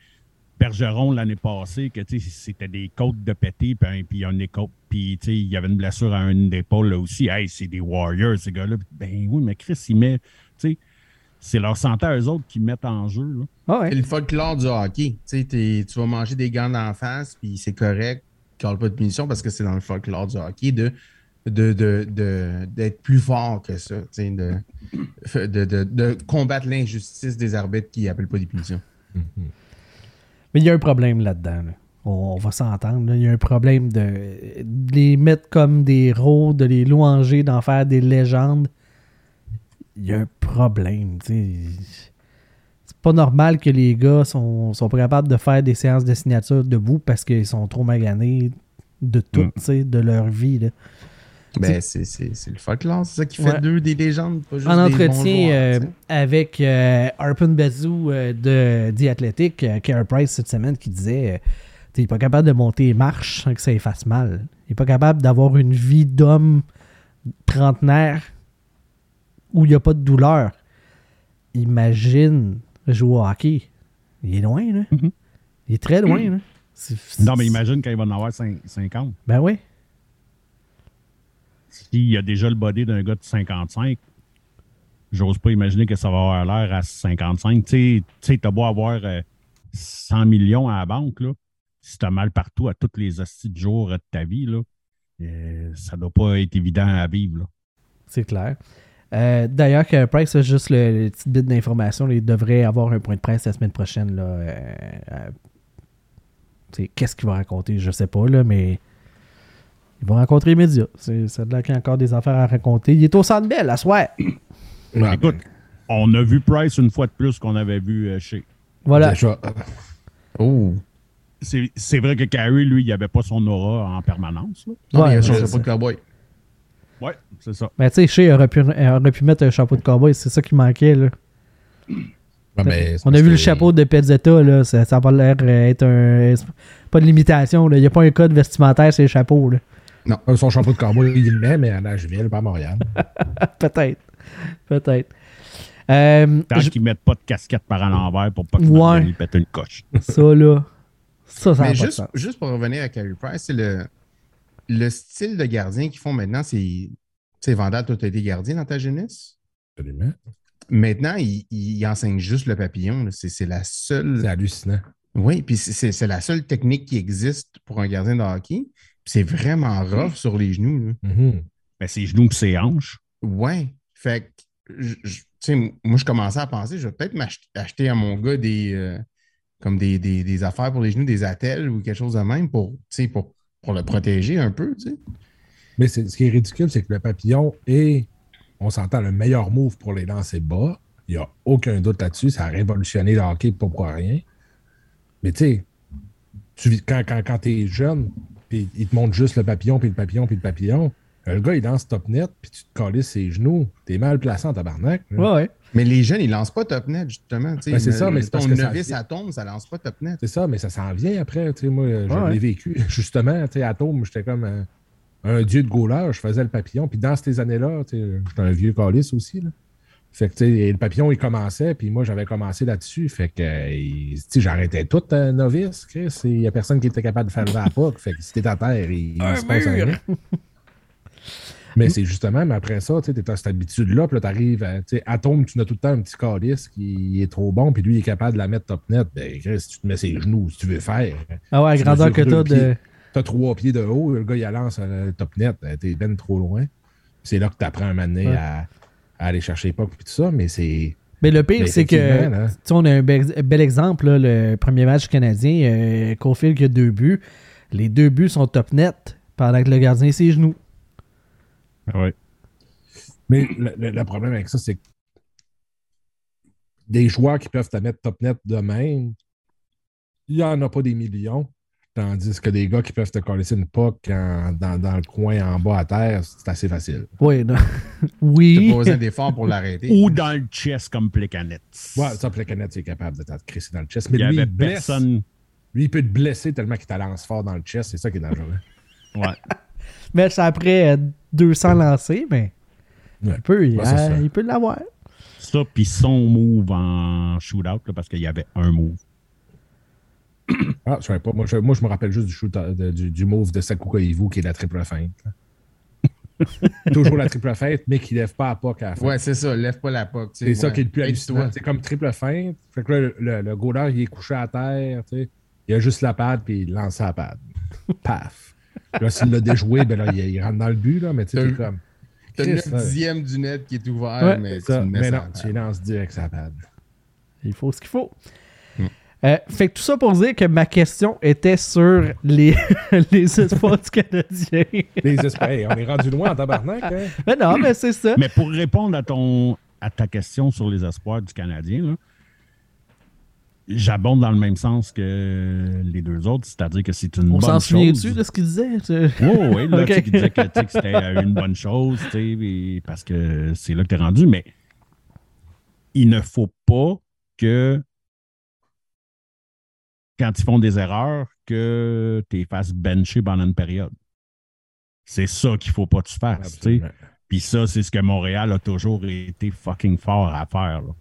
Bergeron l'année passée, que tu sais, c'était des côtes de pété, puis, puis il y a une écoute, puis tu sais, il y avait une blessure à une épaule là aussi. Hey, c'est des Warriors, ces gars-là. Ben oui, mais Chris, il met, tu sais, c'est leur santé à eux autres qui mettent en jeu. Là. Ah ouais. C'est le folklore du hockey. Tu tu vas manger des gants d'en face, puis c'est correct. Call pas de punition parce que c'est dans le folklore du hockey de de, de, de- d'être plus fort que ça, tu sais, de, de, de, de combattre l'injustice des arbitres qui appellent pas des punitions. Mais il y a un problème là-dedans. là. On, on va s'entendre. là. Il y a un problème de, de les mettre comme des héros, de les louanger, d'en faire des légendes. Il y a un problème. C'est pas normal que les gars sont, sont pas capables de faire des séances de signature debout parce qu'ils sont trop maganés de tout, Mm. de leur vie. là. Ben, c'est, c'est, c'est le folklore, c'est ça qui Ouais. fait d'eux des légendes, pas juste en des bons entretien joueurs, euh, avec euh, Arpin Bazou euh, de The Athletic, euh, Carey Price cette semaine, qui disait euh, il n'est pas capable de monter les marches sans que ça lui fasse mal. Il n'est pas capable d'avoir une vie d'homme trentenaire où il n'y a pas de douleur. Imagine jouer au hockey. Il est loin, là. Mhm. Il est très loin, là. C'est- Non, mais imagine quand il va en avoir cin- 50. Ben oui. S'il y a déjà le body d'un gars de 55, j'ose pas imaginer que ça va avoir l'air à 55. Tu sais- t'as beau avoir euh, 100 millions à la banque, là. Si t'as mal partout à tous les hosties de jours de ta vie, là, euh, ça doit pas être évident à vivre, là. C'est clair. Euh, D'ailleurs, que Price, juste le, le petit bit d'information, il devrait avoir un point de presse la semaine prochaine. Là, euh, euh, Qu'est-ce qu'il va raconter Je sais pas, là, mais il va rencontrer les médias. C'est de là qu'il y a encore des affaires à raconter. Il est au centre belle, à soir. Ouais, Écoute, on a vu Price une fois de plus qu'on avait vu euh, chez. Voilà. Oh! C'est c'est vrai que Carey, lui, il avait pas son aura en permanence. Là. Non, mais il a ouais, chapeau de cowboy. Ouais, c'est ça. Mais tu sais, Shea aurait pu, aurait pu mettre un chapeau de cowboy. C'est ça qui manquait. Là. ouais, mais c'est On a vu le chapeau de Pezzetta. Là. Ça n'a pas l'air euh, être un. Pas de limitation. là. Il n'y a pas un code vestimentaire sur les chapeaux. Là. Euh, Son chapeau de cowboy, il le met, mais à Nashville, pas à Montréal. Peut-être. Peut-être. Euh, Tant je- qu'ils mettent pas de casquette par en l'envers pour pas que Ouais. Martin pète une coche. Ça, là. Ça, ça Mais pas de juste, sens. juste pour revenir à Carey Price, c'est le, le style de gardien qu'ils font maintenant, c'est. Tu sais, Vandal, toi, tu as été gardien dans ta jeunesse? Absolument. Maintenant, il, il enseigne juste le papillon. C'est la seule. C'est hallucinant. Oui, puis c'est- la seule technique qui existe pour un gardien de hockey. Puis c'est vraiment rough sur les genoux. là. Mhm. Mais ses genoux et ses hanches. Ouais. Fait que, je- je- tu sais, moi, je commençais à penser, je vais peut-être m'acheter acheter à mon gars des, euh, comme des, des- des affaires pour les genoux, des attelles ou quelque chose de même pour, tu sais, pour, pour le protéger un peu, tu sais. Mais c'est- ce qui est ridicule, c'est que le papillon est, on s'entend, le meilleur move pour les lancer bas. Il n'y a aucun doute là-dessus. Ça a révolutionné le hockey, pas pour rien. Mais tu sais, quand, quand, quand tu es jeune, puis il te montre juste le papillon, puis le papillon, puis le papillon, le gars, il lance top net, puis tu te calisses ses genoux. T'es mal placé en tabarnak. là. Ouais, ouais. Mais les jeunes, ils lancent pas top net, justement. tu sais. Ben, c'est ça, mais c'est parce que ça novice à tombe, ça lance pas top net. C'est ça, mais ça s'en vient après. Tu sais, moi, je Ouais, l'ai ouais. vécu. Justement, tu sais, à Tome, j'étais comme un, un dieu de goaler. Je faisais le papillon. Puis dans ces années-là, tu sais, j'étais un vieux calice aussi. Là. Fait que, tu sais, le papillon, il commençait. Puis moi, j'avais commencé là-dessus. Fait que, j'arrêtais tout, euh, novice. Chris. Il n'y a personne qui était capable de faire le à. Fait que si t'es à terre, il, se passe rien. Mais c'est justement, mais après ça, tu t'es à cette habitude-là, puis là, à- tu sais, Atome, tu n'as tout le temps un petit calice qui est trop bon, puis lui, il est capable de la mettre top net. Ben, Chris, tu te mets ses genoux, si tu veux faire. Ah ouais, Tu grandeur que t'as de. T'as trois pieds de haut, le gars, il lance le top net, euh, t'es ben trop loin. C'est là que un moment donné Ouais. à, à aller chercher pucks, puis tout ça, mais c'est. Mais le pire, c'est que. là. Tu on a un bel, bel exemple, là, le premier match canadien. Euh, Caulfield qui a deux buts. Les deux buts sont top net pendant que le gardien ses genoux. Ouais. Mais le, le- le problème avec ça, c'est que des joueurs qui peuvent te mettre top net de même, il n'y en a pas des millions. Tandis que des gars qui peuvent te coller une puck en- dans, dans le coin en bas à terre, c'est assez facile. Oui, non. Oui. pas besoin d'efforts pour l'arrêter. Ou dans le chest comme Plekanec. Ouais, ça, Plekanec, c'est capable de te crisser dans le chest. Mais Il y lui, avait il blesse. personne. Lui, il peut te blesser tellement qu'il te lance fort dans le chest. C'est ça qui est dangereux. Ouais. Mais c'est après euh, 200 lancés, mais Ouais. il peut, il, Ouais, c'est euh, il peut l'avoir. Ça, puis son move en shootout, là, parce qu'il y avait un move. Ah, je savais pas. Moi je, moi, je me rappelle juste du, shoot, de- du, du move de Sakuka Ivu qui est la triple feinte. Toujours la triple feinte, mais qui lève pas à pas à la fin. Ouais, c'est ça. Lève pas la POC. C'est ça qui est le plus hallucinant. C'est comme triple feinte. Fait que là, le, le, le goaler, il est couché à terre. tu sais. Il a juste la pad, puis il lance la pad. Paf. Là, s'il l'a déjoué, ben là, il, il rentre dans le but, là, mais tu sais, t'es comme. T'as le dixième du net qui est ouvert, Ouais. mais Ça, tu mais non, tu lances direct sa pad. Il faut ce qu'il faut. Hmm. Euh, fait que tout ça pour dire que ma question était sur les, les espoirs du Canadien. Les espoirs, hey, on est rendu loin en tabarnak. Hein? mais non, mais c'est ça. Mais pour répondre à ton à ta question sur les espoirs du Canadien, là, j'abonde dans le même sens que les deux autres, c'est-à-dire que c'est une On bonne s'en chose. souvient-tu de ce qu'il disait? Oui, oui, là, tu disait que, c'était une bonne chose, tu sais, et- parce que c'est là que tu es rendu, mais il ne faut pas que quand ils font des erreurs, que tu les fasses bencher pendant une période. C'est ça qu'il ne faut pas que tu fasses. Puis ça, c'est ce que Montréal a toujours été fucking fort à faire. là.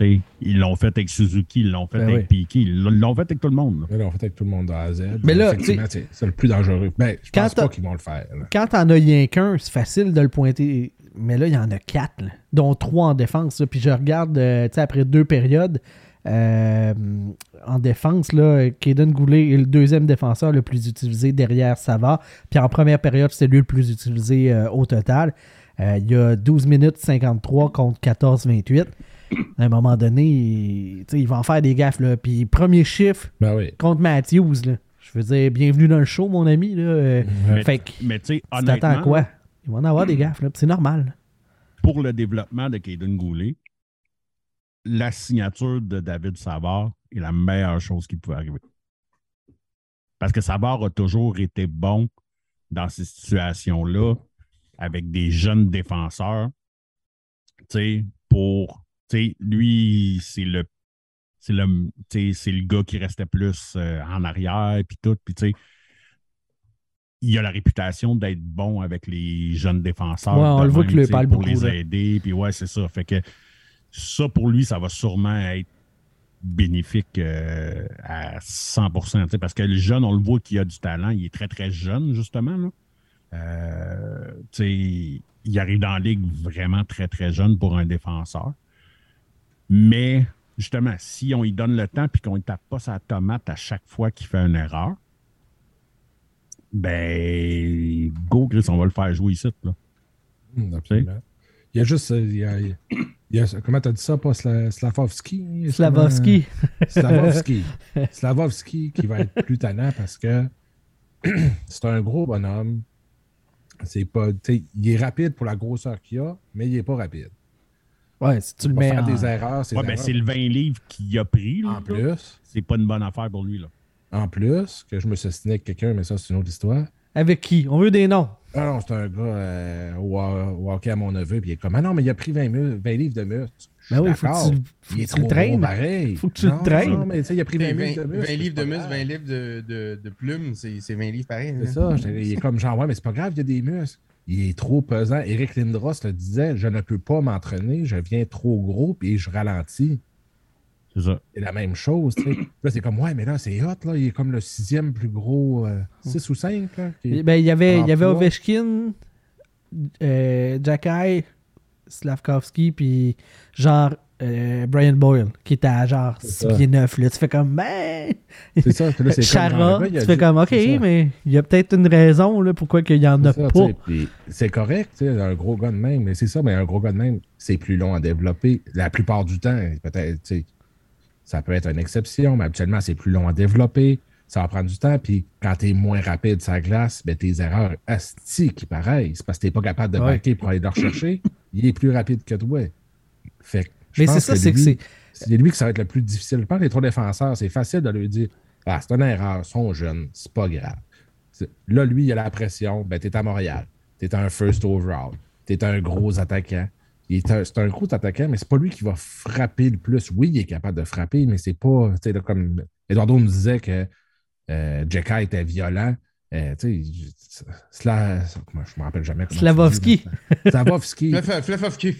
Ils l'ont fait avec Suzuki, ils l'ont fait Ben avec Piquet, ils l'ont fait avec tout le monde. là, on fait avec tout le monde de A à Z. Mais là, Effectivement, c'est le plus dangereux. Mais je Quand pense pas qu'ils vont le faire. là. Quand t'en as rien qu'un, c'est facile de le pointer. Mais là, il y en a quatre, là, dont trois en défense. là. Puis je regarde, euh, tu sais, après deux périodes, euh, en défense, là, Kaden Goulet est le deuxième défenseur le plus utilisé derrière Savard. Puis en première période, c'est lui le plus utilisé euh, au total. Euh, il y a 12 minutes 53 contre 14-28. À un moment donné, il, tu sais, il va en faire des gaffes. Là. Puis premier chiffre Ben oui. contre Matthews. Là. Je veux dire, bienvenue dans le show, mon ami. Là. Euh, Mais, Fait que, mais tu sais, tu t'attends à honnêtement, quoi? Il va en avoir des gaffes, c'est normal. pour le développement de Caden Goulet, la signature de David Savard est la meilleure chose qui pouvait arriver. Parce que Savard a toujours été bon dans ces situations-là avec des jeunes défenseurs. Tu sais, pour. Lui, c'est le. C'est le, c'est le gars qui restait plus euh, en arrière, puis tout. Puis, tu sais, il a la réputation d'être bon avec les jeunes défenseurs. Ouais, on le voit sais, parle pour beaucoup, les là. aider. Puis ouais, c'est ça. Fait que ça, pour lui, ça va sûrement être bénéfique euh, à 100 tu sais, Parce que le jeune, on le voit qu'il a du talent. Il est très, très jeune, justement. Là. Euh, il arrive dans la ligue vraiment très, très jeune pour un défenseur. Mais, justement, si on lui donne le temps puis qu'on ne tape pas sa tomate à chaque fois qu'il fait une erreur, ben, go, Chris, on va le faire jouer ici. Là. Hum, absolument. Il y a juste. euh, Il y a, il y a- comment t'as dit ça, pas Sla- Slavovski Slavovski. Slavovski. Slavovski qui va être plus tannant parce que c'est un gros bonhomme. C'est pas, tu sais, il est rapide pour la grosseur qu'il a, mais il est pas rapide. Ouais, si tu le mets faire en... des erreurs. ses Ouais, ben, c'est le 20 livres qu'il a pris. là, En plus, C'est pas une bonne affaire pour lui. Là. en plus, que je me suis avec quelqu'un, mais ça, c'est une autre histoire. Avec qui? On veut des noms. Ah non, c'est un gars euh, au, au hockey à mon neveu, puis il est comme Ah non, mais il a pris 20, mu- 20 livres de muscles. Je suis Ben oui, faut que tu, faut Il que est tu trop le traînes. gros pareil. Faut que tu le Non, traînes. Non, mais tu sais, il a pris 20, 20, livres de muscles. 20 c'est livres de pas muscles, grave. 20 livres de, de, de plumes, c'est c'est 20 livres pareil. C'est là. ça. Il est comme genre, ouais, mais c'est pas grave, il y a des muscles. Il est trop pesant. Eric Lindros le disait Je ne peux pas m'entraîner, je viens trop gros, puis je ralentis. C'est ça. C'est la même chose. Là, c'est comme, ouais, mais là, c'est hot, là. Il est comme le sixième plus gros, 6 ou 5, là. qui- Ben, il y avait, il y avait. Ovechkin, euh, Jacky, Slavkovski, puis genre euh, Brian Boyle, qui était à genre C'est 6 ça. pieds 9. Là. Tu fais comme, ben. C'est ça. là, c'est Chara, tu fais comme, ok, mais il y a peut-être une raison là, pourquoi il y en a ça, pas. C'est correct, un gros gars de même, mais c'est ça, mais un gros gars de même, c'est plus long à développer. La plupart du temps, peut-être, ça peut être une exception, mais habituellement, c'est plus long à développer. Ça va prendre du temps, puis quand tu es moins rapide sur la glace, ben, tes erreurs astiques, pareil. C'est parce que tu pas capable de Ouais. pour aller le rechercher. Il est plus rapide que toi. Fait que je Mais c'est ça, c'est que lui, c'est. c'est lui que ça va être le plus difficile. Je pense que les trois défenseurs, c'est facile de lui dire Ah, c'est une erreur, ils sont jeunes, c'est pas grave. Là, lui, il a la pression. Ben, t'es à Montréal. T'es un first overall. T'es un gros attaquant. Il est un- C'est un gros attaquant, mais c'est pas lui qui va frapper le plus. Oui, il est capable de frapper, mais c'est pas. tu sais, là, comme Eduardo nous disait que euh, Jekka était violent. Euh, tu sais, Sla... moi, je me rappelle jamais comment. Slavovski. Slavovski. Fluffovski.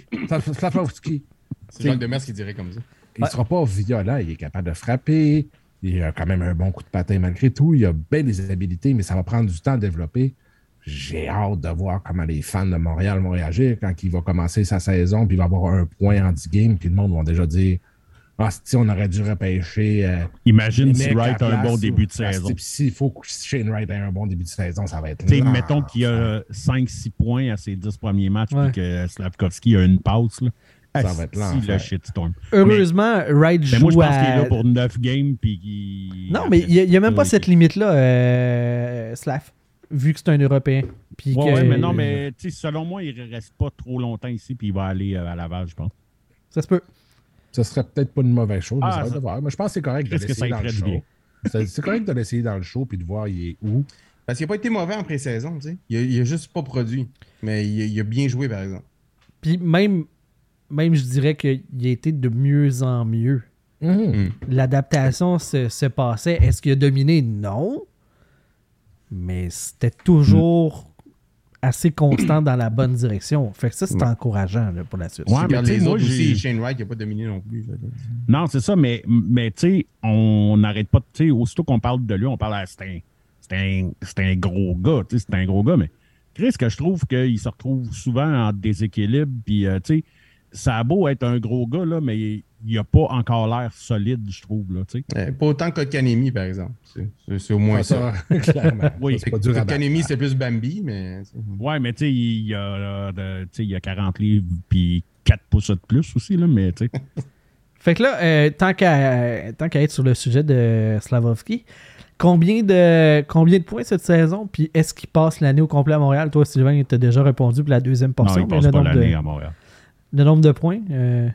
Slavovski. C'est Jacques Demers qui dirait comme ça. Il ne sera pas violent, il est capable de frapper. Il a quand même un bon coup de patin malgré tout. Il a bien des habilités, mais ça va prendre du temps à développer. J'ai hâte de voir comment les fans de Montréal vont réagir quand il va commencer sa saison, puis il va avoir un point anti-game, puis le monde va déjà dire Ah, si on aurait dû repêcher. euh, Imagine si Wright a un bon début de Ah, saison. S'il faut que Shane Wright ait un bon début de saison, ça va être. Lent. mettons qu'il y a 5-6 points à ses 10 premiers matchs, Ouais. puis que Slavkovski a une passe. Là. Ça Ah, va être si, l'enfer. le shitstorm. Heureusement, Wright Mais joue moi, je pense à... qu'il est là pour 9 games, puis qu'il. Non, mais il n'y a, même pas Oui. cette limite-là, euh, Slav, vu que c'est un Européen. Puis Ouais, que- ouais, mais non, mais tu sais, selon moi, il ne reste pas trop longtemps ici, puis il va aller euh, à Laval, je pense. Ça se peut. Ce serait peut-être pas une mauvaise chose, mais Ah, ça va ça- de voir. Mais je pense que c'est correct de l'essayer dans le show. C'est correct de l'essayer dans le show puis de voir il est où. Parce qu'il n'a pas été mauvais en pré-saison, tu sais. Il, a- il a juste pas produit. Mais il, il a bien joué, par exemple. Puis même, même je dirais qu'il a été de mieux en mieux. Mhm. L'adaptation se, se passait. Est-ce qu'il a dominé? Non. Mais c'était toujours assez constant dans la bonne direction. Fait que ça, c'est Ouais. encourageant là, pour la suite. Ouais, mais les moi, autres aussi. Shane Wright, il n'a pas dominé non plus. Non, c'est ça, mais, mais tu sais, on n'arrête pas. Tu sais, aussitôt qu'on parle de lui, on parle à. C'est un, c'est un, c'est un gros gars, tu sais, c'est un gros gars, mais Chris, que je trouve qu'il se retrouve souvent en déséquilibre, puis euh, tu sais, ça a beau être un gros gars, là, mais il n'a pas encore l'air solide, je trouve, là, tu sais. Pas autant que Kanemi, par exemple. C'est- au moins ça. ça, clairement. Oui. Kanemi, c'est plus Bambi, mais. Ouais, mais tu sais, il y a, euh, de- tu sais, il y a 40 livres, puis 4 pouces de plus aussi, là, mais tu sais. Fait que là, euh, tant qu'à tant qu'à être sur le sujet de Slavovski, combien de combien de points cette saison? Puis est-ce qu'il passe l'année au complet à Montréal? Toi, Sylvain, tu as déjà répondu pour la deuxième Non, portion. il mais passe pas l'année de, à Montréal. Le nombre de points. euh,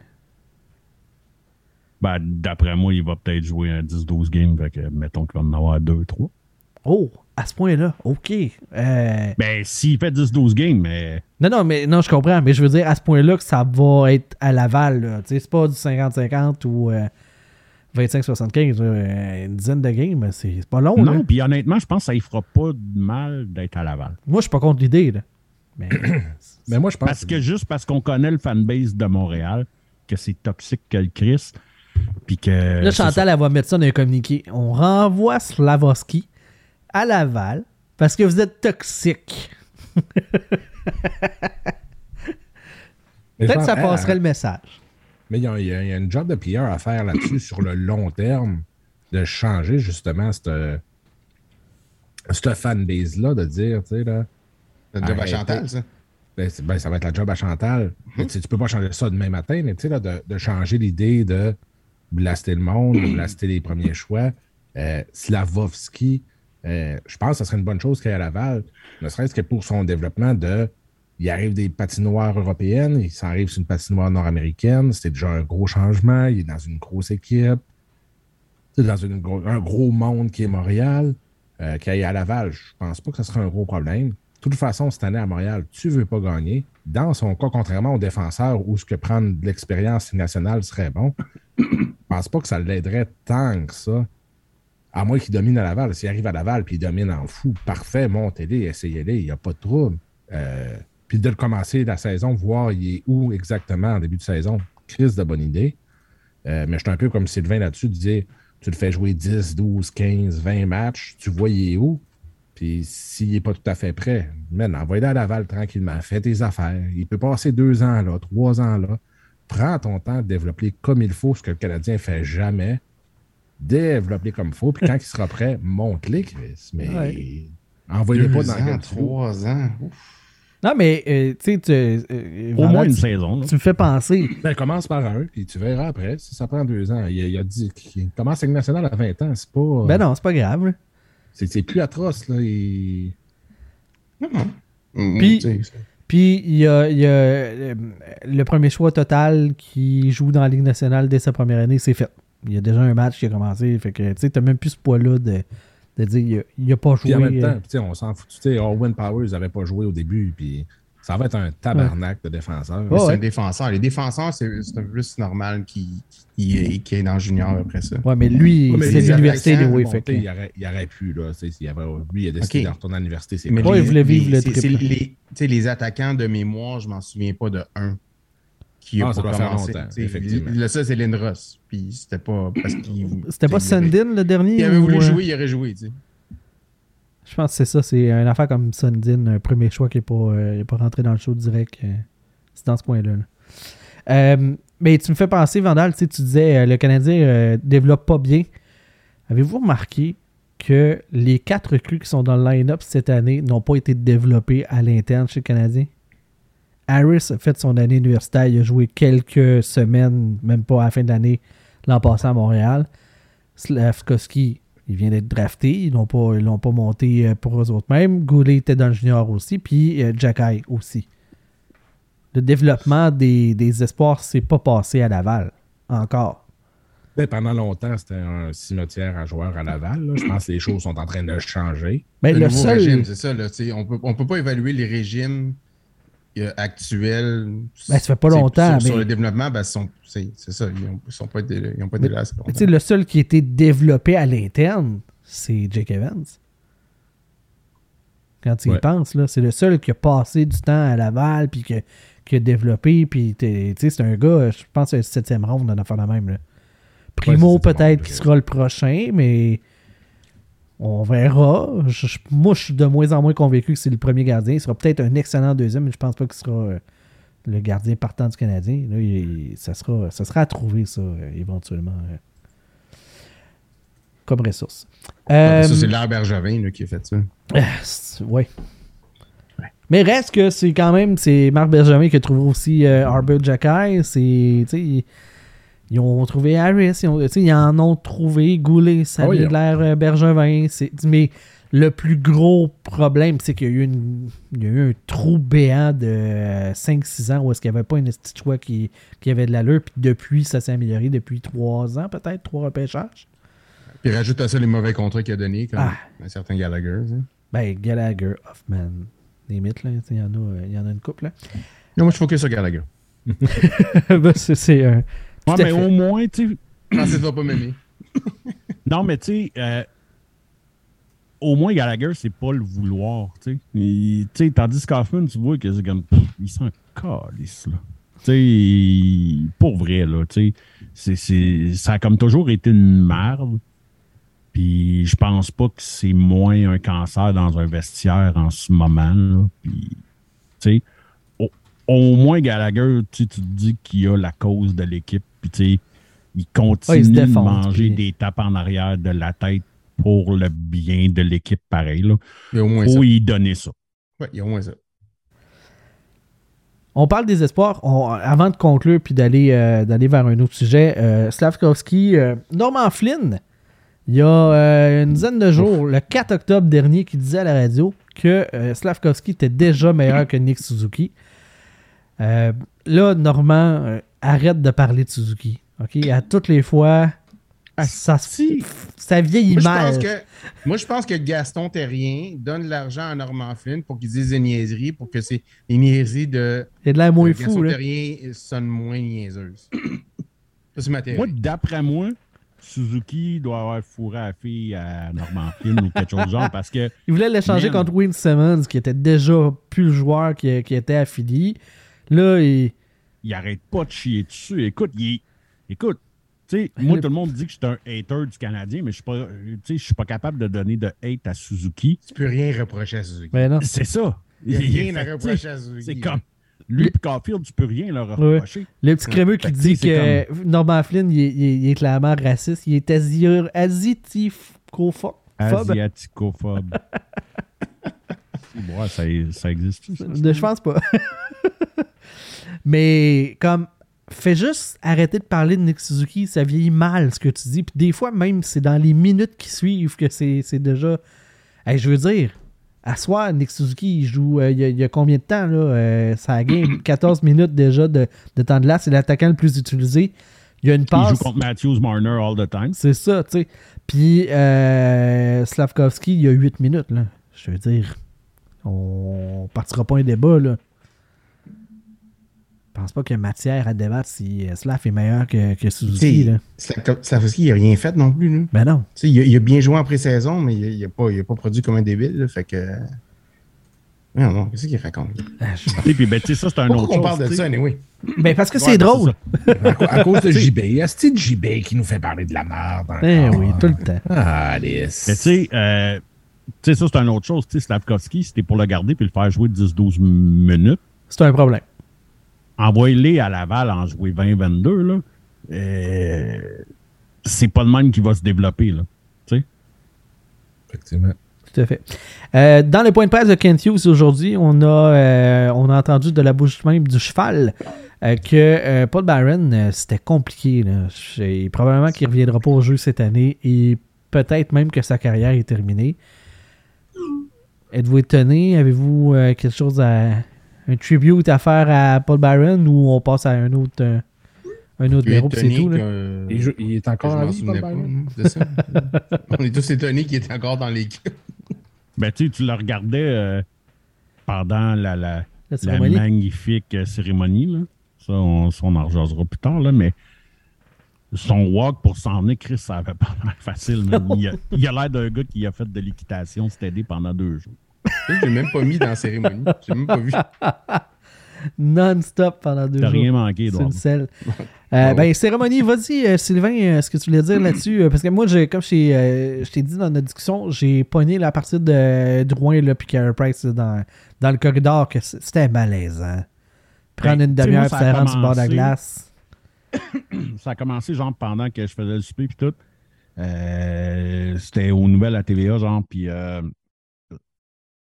Ben, d'après moi, il va peut-être jouer un 10-12 games, fait que mettons qu'il va en avoir 2-3. Oh, à ce point-là, OK. Euh, Ben, s'il fait 10-12 games, mais. Non, non, mais non, je comprends, mais je veux dire à ce point-là que ça va être à Laval. là. Tu sais, C'est pas du 50-50 ou euh, 25-75, euh, une dizaine de games, c'est c'est pas long. Non, puis honnêtement, je pense que ça ne fera pas de mal d'être à Laval. Moi, je suis pas contre l'idée. Mais Mais moi, je pense Parce que juste parce qu'on connaît le fanbase de Montréal, que c'est toxique que le Chris, puis que. là, Chantal, elle va mettre ça dans un communiqué. On renvoie Slavoski à Laval parce que vous êtes toxique. Peut-être que ça elle, passerait elle- le message. Mais il y, a, y y une job de PR à faire là-dessus sur le long terme, de changer justement cette, cette fanbase-là, de dire, tu sais, là, C'est le job à. Chantal, ça. ben, ben, ça va être la job à Chantal. Mais tu tu peux pas changer ça demain matin, mais tu sais, là, de, de changer l'idée de blaster le monde, de blaster les premiers choix. Euh, Slavovski, euh, je pense que ce serait une bonne chose qu'il y ait à Laval, ne serait-ce que pour son développement de. Il arrive des patinoires européennes, il s'en arrive sur une patinoire nord-américaine, c'était déjà un gros changement, il est dans une grosse équipe, c'est dans une un gros monde qui est Montréal, euh, qu'il aille à Laval, je pense pas que ce serait un gros problème. Toute façon, cette année à Montréal, tu veux pas gagner. Dans son cas, contrairement aux défenseurs où ce que prendre de l'expérience nationale serait bon, je pense pas que ça l'aiderait tant que ça. À moins qu'il domine à Laval. S'il arrive à Laval puis il domine en fou, parfait, montez-les, essayez-les, il n'y a pas de trouble. Euh, puis de le commencer la saison, voir il est où exactement en début de saison, crise de bonne idée. Euh, mais je suis un peu comme Sylvain là-dessus, de dire tu le fais jouer 10, 12, 15, 20 matchs, tu vois il est où? Puis s'il n'est pas tout à fait prêt, man, envoie-le à Laval tranquillement, fais tes affaires. Il peut passer deux ans là, trois ans là. Prends ton temps de développer comme il faut, ce que le Canadien ne fait jamais. Développer comme il faut. Puis quand il sera prêt, monte-les, Chris. Mais Ouais. envoyez Deux pas dans ans, trois ans. Ouf. Non, mais euh, tu sais, tu, euh, Au moins une tu- saison. là. tu me fais penser. Ben, commence par un, puis tu verras après. Si ça prend deux ans, il, a- il a dit qu'il commence avec National à 20 ans. C'est pas. Ben non, c'est pas grave. C'est c'est plus atroce, là. Il- Non, non. Puis- il y a, il y a, euh, le premier choix total qui joue dans la Ligue nationale dès sa première année, c'est fait. Il y a déjà un match qui a commencé. Fait que tu sais, t'as même plus ce poids-là de, de dire il a, il a pas joué. Puis en même euh, temps, sais, on s'en fout. Tu sais, Owen Powers n'avait pas joué au début, puis ça va être un tabarnak de défenseur. Ouais, c'est ouais. un défenseur. Les défenseurs, c'est un peu plus normal qu'il qu'il- qu'il est dans le junior après ça. Ouais, mais lui, Ouais, c'est les l'université anyway, Bon, fait il, aurait, il aurait pu, là. tu sais, s'il y avait, lui, il a décidé Ok. de retourner à l'université. C'est Mais Ouais, il voulait vivre le triple? les, les attaquants de mémoire, je m'en souviens pas de un. qui a Ah, ça pas doit faire commencé. longtemps, effectivement. Le ça, c'est Lindros. Puis c'était pas parce qu'il. C'était pas il Sundin le dernier Il avait ou, voulu euh, jouer, il aurait joué, tu sais. Je pense que c'est ça, c'est une affaire comme Sundin, un premier choix qui n'est pas, euh, pas rentré dans le show direct. euh, c'est dans ce coin-là. là. Euh, mais tu me fais penser, Vandal, tu sais, tu disais le Canadien euh, développe pas bien. Avez-vous remarqué que les quatre recrues qui sont dans le line-up cette année n'ont pas été développés à l'interne chez le Canadien? Harris a fait son année universitaire, il a joué quelques semaines, même pas à la fin de l'année, l'an passé à Montréal. Slavkovski, il vient d'être drafté. Ils l'ont pas, ils l'ont pas monté euh, pour eux autres mêmes. Goulet était dans le junior aussi. Puis euh, Jacky aussi. Le développement des, des espoirs s'est pas passé à Laval. Encore. Ben, pendant longtemps, c'était un cimetière à joueurs à Laval. là. Je pense que les choses sont en train de changer. Mais le le, nouveau seul. régime, c'est ça. Là, on peut, on peut pas évaluer les régimes euh, actuels. Ben, ça fait pas longtemps, Sur, sur mais- le développement, ben, sont- c'est c'est ça. Ils n'ont sont pas été ils ont pas été là assez Mais longtemps. tu sais, le seul qui a été développé à l'interne, c'est Jake Evans. Quand tu y Ouais. penses, là, c'est le seul qui a passé du temps à Laval, puis que- qui a développé, puis t'es- tu sais, c'est un gars, je pense, un septième round d'en affaire la même. Là. Primo, Ouais, c'est peut-être qui sera le prochain, mais on verra. Je- je- moi, je suis de moins en moins convaincu que c'est le premier gardien. Il sera peut-être un excellent deuxième, mais je pense pas qu'il sera euh, le gardien partant du Canadien. Là, il- ça, sera, ça sera à trouver, ça, euh, éventuellement. euh, comme ressource. Ça, c'est Laure Bergevin là, qui a fait ça. ouais. Mais reste que c'est quand même c'est Marc Bergevin qui a trouvé aussi Arbor Jacky. C'est tu sais, ils, ont trouvé Harris, ils, ont- ils en ont trouvé Goulet, ça Ah oui, avait de l'air euh, Bergevin. Mais le plus gros problème, c'est qu'il y y a eu un trou béant de euh, 5-6 ans où est-ce qu'il n'y avait pas une petit choix qui, qui avait de l'allure. Puis depuis, ça s'est amélioré depuis 3 ans, peut-être, 3 repêchages. Puis rajoute à ça les mauvais contrats qu'il a donnés, comme Ah. un certain Gallagher. Ben, Gallagher, Hoffman, limite, là. Il y, en a, euh, il y en a une couple, là. Non, moi, je focus sur Gallagher. Ben, c'est un. Ouais, mais fait. au moins, tu sais. Va pas m'aimer. Non, mais tu sais, euh, au moins Gallagher, c'est pas le vouloir, tu sais. Tandis qu'Hoffman, tu vois que c'est comme. pff, Il s'en calisse, là. Tu sais, il- pour vrai, là, tu sais. c'est- c'est- Ça a comme toujours été une merde. Puis je pense pas que c'est moins un cancer dans un vestiaire en ce moment, là. Puis, tu sais, au, moins Gallagher, tu te dis qu'il a la cause de l'équipe. Puis, tu sais, il continue Ouais, il se de manger puis- des tapes en arrière de la tête pour le bien de l'équipe pareil. Là. Il y a au moins ça. Faut y donner ça. Ouais, il y a au moins ça. On parle des espoirs. On- avant de conclure puis d'aller euh, d'aller vers un autre sujet, euh, Slavkovski, euh, Norman Flynn, il y a euh, une dizaine de jours, le 4 octobre dernier, qui disait à la radio que euh, Slavkovski était déjà meilleur que Nick Suzuki. Euh, là, Normand, euh, arrête de parler de Suzuki. OK? À toutes les fois, ça, se- si. ça vieillit Moi je, mal. pense que, moi, je pense que Gaston Terrien donne de l'argent à Normand Flynn pour qu'il dise des niaiseries, pour que ces les niaiseries de, Il a de l'air moins de fou. Gaston Là. Terrien sonnent moins niaiseuses. ça, c'est ma théorie. Moi, d'après moi, Suzuki doit avoir fourré à la fille à Norman Flynn ou quelque chose du genre parce que Il voulait l'échanger contre Wayne Simmons, qui était déjà plus le joueur qui, qui était affilié. Là, il. il arrête pas de chier dessus. Écoute, il est- écoute, tu sais, moi, le- tout le monde dit que je suis un hater du Canadien, mais je suis pas, tu sais, je suis pas capable de donner de hate à Suzuki. Tu peux rien reprocher à Suzuki. Ben non. C'est ça. Il n'y a rien à reprocher à Suzuki. C'est comme lui et Caulfield, tu peux rien leur Ouais. reprocher. Le petit crémeux qui que, dit que Norman Flynn, il est, il est- il est clairement raciste. Il est asi- asiatifophobe. Asiaticophobe. ouais, ça, ça existe. Je pense pas. Mais comme, fais juste arrêter de parler de Nick Suzuki. Ça vieillit mal ce que tu dis. Puis des fois, même, c'est dans les minutes qui suivent que c'est déjà. Hey, je veux dire, à soir, Nick Suzuki, il joue. euh, il, y a, il y a combien de temps, là euh, Ça game? 14 minutes déjà de, de temps de là. C'est l'attaquant le plus utilisé. Il y a une Il joue passe. contre Matthews Marner all the time. C'est ça, tu sais. Puis euh, Slavkovski, il y a 8 minutes, là. Je veux dire, on partira pas un débat, là. Je pense pas qu'il y a matière à débattre si euh, Slav est meilleur que, que Suzuki, là. Il n'a rien fait non plus. Là. Ben non. Tu sais, Il, a, il a bien joué en pré-saison, mais il n'a pas, il a pas produit comme un débile. là, fait que. Non, non, qu'est-ce qu'il raconte? Ah, sais, Puis, ben, tu sais, ça, c'est un autre Pourquoi on chose. parle de ça, anyway? Ben, parce que Ouais, c'est ben, drôle. À, cause de JB. Est-ce JB qui nous fait parler de la merde? Eh encore? oui, tout le temps. Ah, Alice. Mais tu sais, euh, tu sais, ça, c'est une autre chose. Tu sais, Slavkovski, c'était pour le garder puis le faire jouer 10-12 minutes. C'est un problème. Envoyez-les à Laval en jouer 20-22, là. Euh, c'est pas le même qui va se développer, là. Tu sais? Effectivement. Tout à fait. Euh, dans le point de presse de Kent Hughes aujourd'hui, on a, euh, on a entendu de la bouche même du cheval euh, que euh, Paul Byron, euh, c'était compliqué. Là. C'est- Probablement qu'il ne reviendra pas au jeu cette année et peut-être même que sa carrière est terminée. Êtes-vous étonné? Avez-vous euh, quelque chose à. Un tribute à faire à Paul Byron ou on passe à un autre, euh, un autre puis c'est tout? là? que- Il, joue- il est encore en vie, Paul pas. Byron? Ça. On est tous étonnés qu'il était encore dans l'équipe. Ben, tu sais, tu le regardais euh, pendant la, la, La magnifique euh, cérémonie, là. Ça, on, ça, on en rejasera plus tard, là, mais son walk pour s'en venir, Chris, ça avait pas l'air facile. Il a l'air d'un gars qui a fait de l'équitation, s'est aidé pendant deux jours. Je l'ai même pas mis dans la cérémonie. J'ai même pas vu. Non-stop pendant deux T'as jours. rien manqué, C'est une selle. Euh, ben, cérémonie, vas-y, euh, Sylvain, euh, ce que tu voulais dire là-dessus. euh, parce que moi, j'ai- comme je t'ai, euh, je t'ai dit dans notre discussion, j'ai pogné la partie de Drouin et Carey Price là, dans, dans le corridor, que c- c'était malaisant. Prendre Ben, une tu sais, demi-heure moi, ça a sur le bord de la commencé- glace. ça a commencé genre pendant que je faisais le souper puis tout. Euh, C'était aux nouvelles à TVA, genre, puis euh,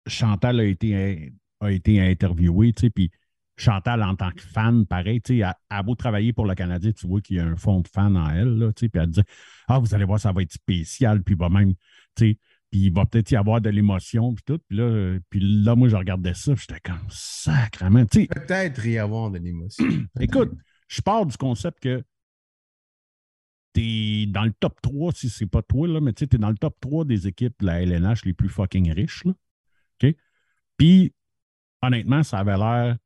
Chantal a été, a été interviewée, tu sais, puis Chantal, en tant que fan, pareil, tu sais, elle a beau travailler pour le Canadien, tu vois qu'il y a un fond de fan en elle, là, tu sais, puis elle disait Ah, vous allez voir, ça va être spécial, puis va même, tu sais, puis il va peut-être y avoir de l'émotion, puis tout. Puis là, puis là, moi, je regardais ça, j'étais comme sacrement, tu sais, Peut-être y avoir de l'émotion. Écoute, je pars du concept que t'es dans le top 3, si c'est pas toi, là, mais tu sais, t'es dans le top 3 des équipes de la LNH les plus fucking riches. Là. Puis, honnêtement, ça avait l'air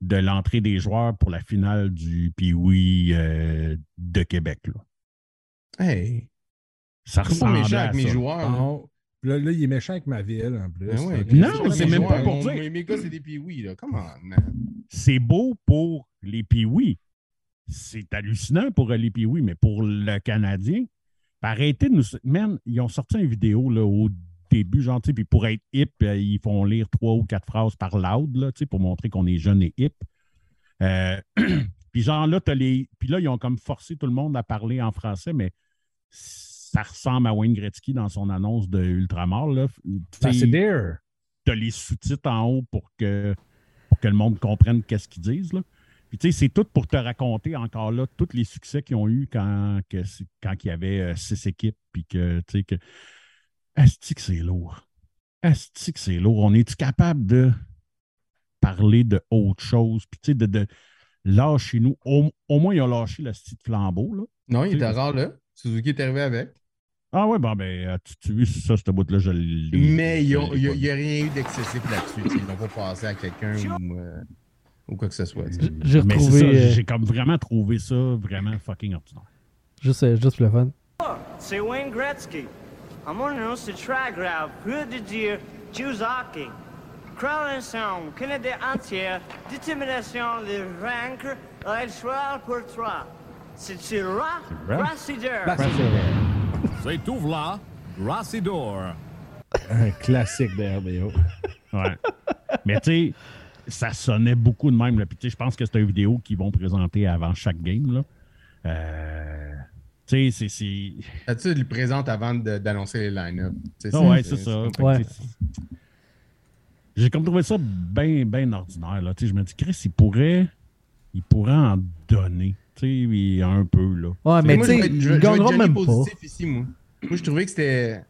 de l'entrée des joueurs pour la finale du Pee-Wee euh, de Québec. Là. Hey, Ça ressemblait méchant à avec mes joueurs. là. Non. Là, là, il est méchant avec ma ville, en plus. Ben ouais. Non, c'est même pas pour dire. Mes, gars, c'est des là. Come on, man. c'est beau pour les Pee-Wee. C'est hallucinant pour les Pee-Wee, mais pour le Canadien, arrêtez de nous. Man, ils ont sorti une vidéo là, au début, genre, tu sais, puis pour être hip, euh, ils font lire trois ou quatre phrases par loud, là, tu sais, pour montrer qu'on est jeune et hip. Euh, puis genre là, t'as les. Puis là, ils ont comme forcé tout le monde à parler en français, mais ça ressemble à Wayne Gretzky dans son annonce de Ultramar. Là. Tu Ah, sais, c'est there. tu as les sous-titres en haut pour que, pour que le monde comprenne qu'est-ce qu'ils disent. Là. Puis tu sais, c'est tout pour te raconter encore là tous les succès qu'ils ont eu quand, que quand il y avait euh, six équipes. Puis que, tu sais, que. Est-ce que c'est lourd? Est-ce que c'est lourd? On est-tu capable de parler de autre chose? Puis tu sais, de, de lâcher nous. Au, au moins, ils ont lâché le style flambeau. Là. Non, il était rare là. Suzuki est arrivé avec. Ah ouais, bon, ben, tu, tu vu ça, ce bout-là, je l'ai. Mais il n'y a, il a- il a rien eu d'excessif là-dessus. Ils n'ont pas passé à quelqu'un ou, euh, ou quoi que ce soit. J'ai Mais c'est retrouvé. ça, euh, j'ai comme vraiment trouvé ça vraiment fucking ordinaire. juste, euh, juste pour le fun. C'est Wayne Gretzky. I'm on ce track grab, peu de dire. Crown ensemble, Canada entière, détermination de vaincre, choix pour toi. C'est roi, vrai? Grassideur. C'est tout v'là, Grassidor. Un classique de RBO. Ouais. Mais tu sais, ça sonnait beaucoup de même. là. Puis tu sais, je pense que c'est une vidéo qu'ils vont présenter avant chaque game. Là. Euh, tu sais, c'est-. Là-dessus, il le présente avant de- d'annoncer les line-up. Ah ouais, c'est ça. Ouais. J'ai comme trouvé ça bien, bien ordinaire. Là. Tu sais, Je me dis, Chris, il pourrait, il pourrait en donner. Tu sais, il- un peu. Là. Ouais, mais moi, tu je vais sais, ils gagneront Johnny même pas. positif ici, moi. Moi, je trouvais que c'était.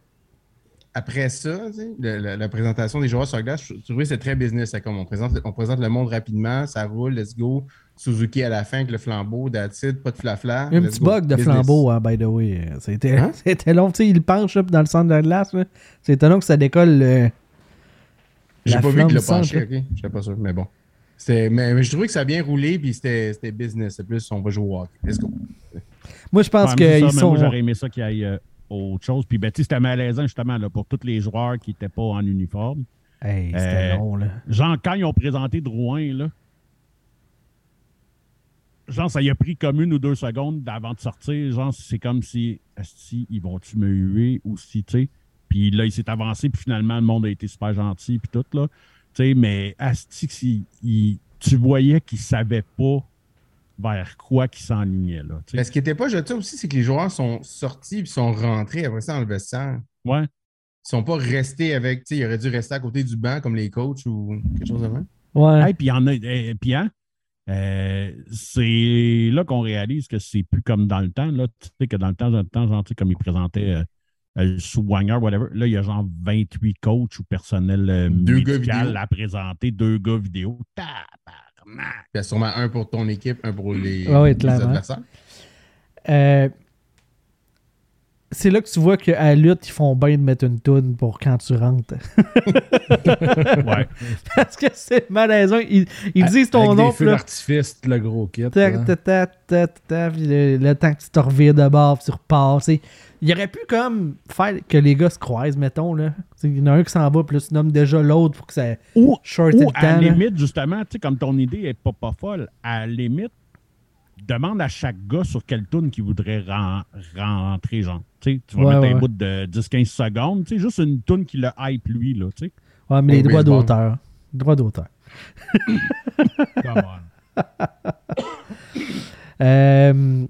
Après ça, tu sais, le- la, la présentation des joueurs sur la glace, je trouvais que c'était très business. C'est comme on présente, on présente le monde rapidement, ça roule, let's go. Suzuki à la fin avec le flambeau, it, pas de flafla. Un let's petit go. bug de Business. flambeau, hein, by the way. C'était Hein? c'était long. Tu sais, il penche dans le centre de la glace. C'est étonnant que ça décolle. euh, J'ai pas vu qu'il centre, penché, ok? Je pas sûr, mais bon. Mais, mais je trouvais que ça a bien roulé, puis c'était c'était business. C'est plus, on va jouer au hockey. Let's go. Moi, je pense Ouais, c'est qu'ils sont. J'aurais aimé ça qu'il y ait euh, autre chose. Puis, ben, c'était malaisant, justement, là, pour tous les joueurs qui n'étaient pas en uniforme. Hey, c'était Euh, long, là. Genre, quand ils ont présenté Drouin, là, genre, ça y a pris comme une ou deux secondes avant de sortir. Genre, c'est comme si, si ils vont-tu me huer ou si, tu sais. Puis là, il s'est avancé, puis finalement, le monde a été super gentil, puis tout, là. Tu sais, mais Asti, il- tu voyais qu'il savait pas vers quoi qu'il s'enlignait, là. Mais ce qui n'était pas jeté aussi, c'est que les joueurs sont sortis et sont rentrés après ça dans le vestiaire. Ouais. Ils sont pas restés avec, tu sais, ils auraient dû rester à côté du banc comme les coachs ou quelque chose de même. Ouais. Hey, puis il y en a. eh, puis, hein, euh, c'est là qu'on réalise que c'est plus comme dans le temps. Là, tu sais, que dans le temps, dans le temps, genre, tu sais, comme ils présentaient euh, euh, sous whatever, là, il y a genre 28 coachs ou personnel euh, Deux gars médical vidéo. à présenter, deux gars vidéo. Tabarnak! Puis il y a sûrement un pour ton équipe, un pour les, Ouais, ouais, les clairement. adversaires. Euh, c'est là que tu vois qu'à la lutte, ils font bien de mettre une toune pour quand tu rentres. Ouais. Parce que c'est malaisant. Ils, ils disent ton Avec nom, des feux d'artifice, le gros kit. tac, là. tac, tac, tac, tac, puis le, temps que tu te revires de bord, puis tu repars. tu sais. Il aurait pu comme faire que les gars se croisent, mettons. Là. Il y en a un qui s'en va, puis là, tu nommes déjà l'autre pour que ça Ou, le à la limite, justement, tu sais, comme ton idée est pas, pas folle, à la limite, demande à chaque gars sur quelle tune qu'il voudrait ren- rentrer, genre. Tu vas Ouais, mettre ouais. un bout de 10-15 secondes, tu sais, juste une tune qui le hype lui, là, tu sais. Ouais, mais les droits d'auteur. Droits d'auteur. Come on. Euh,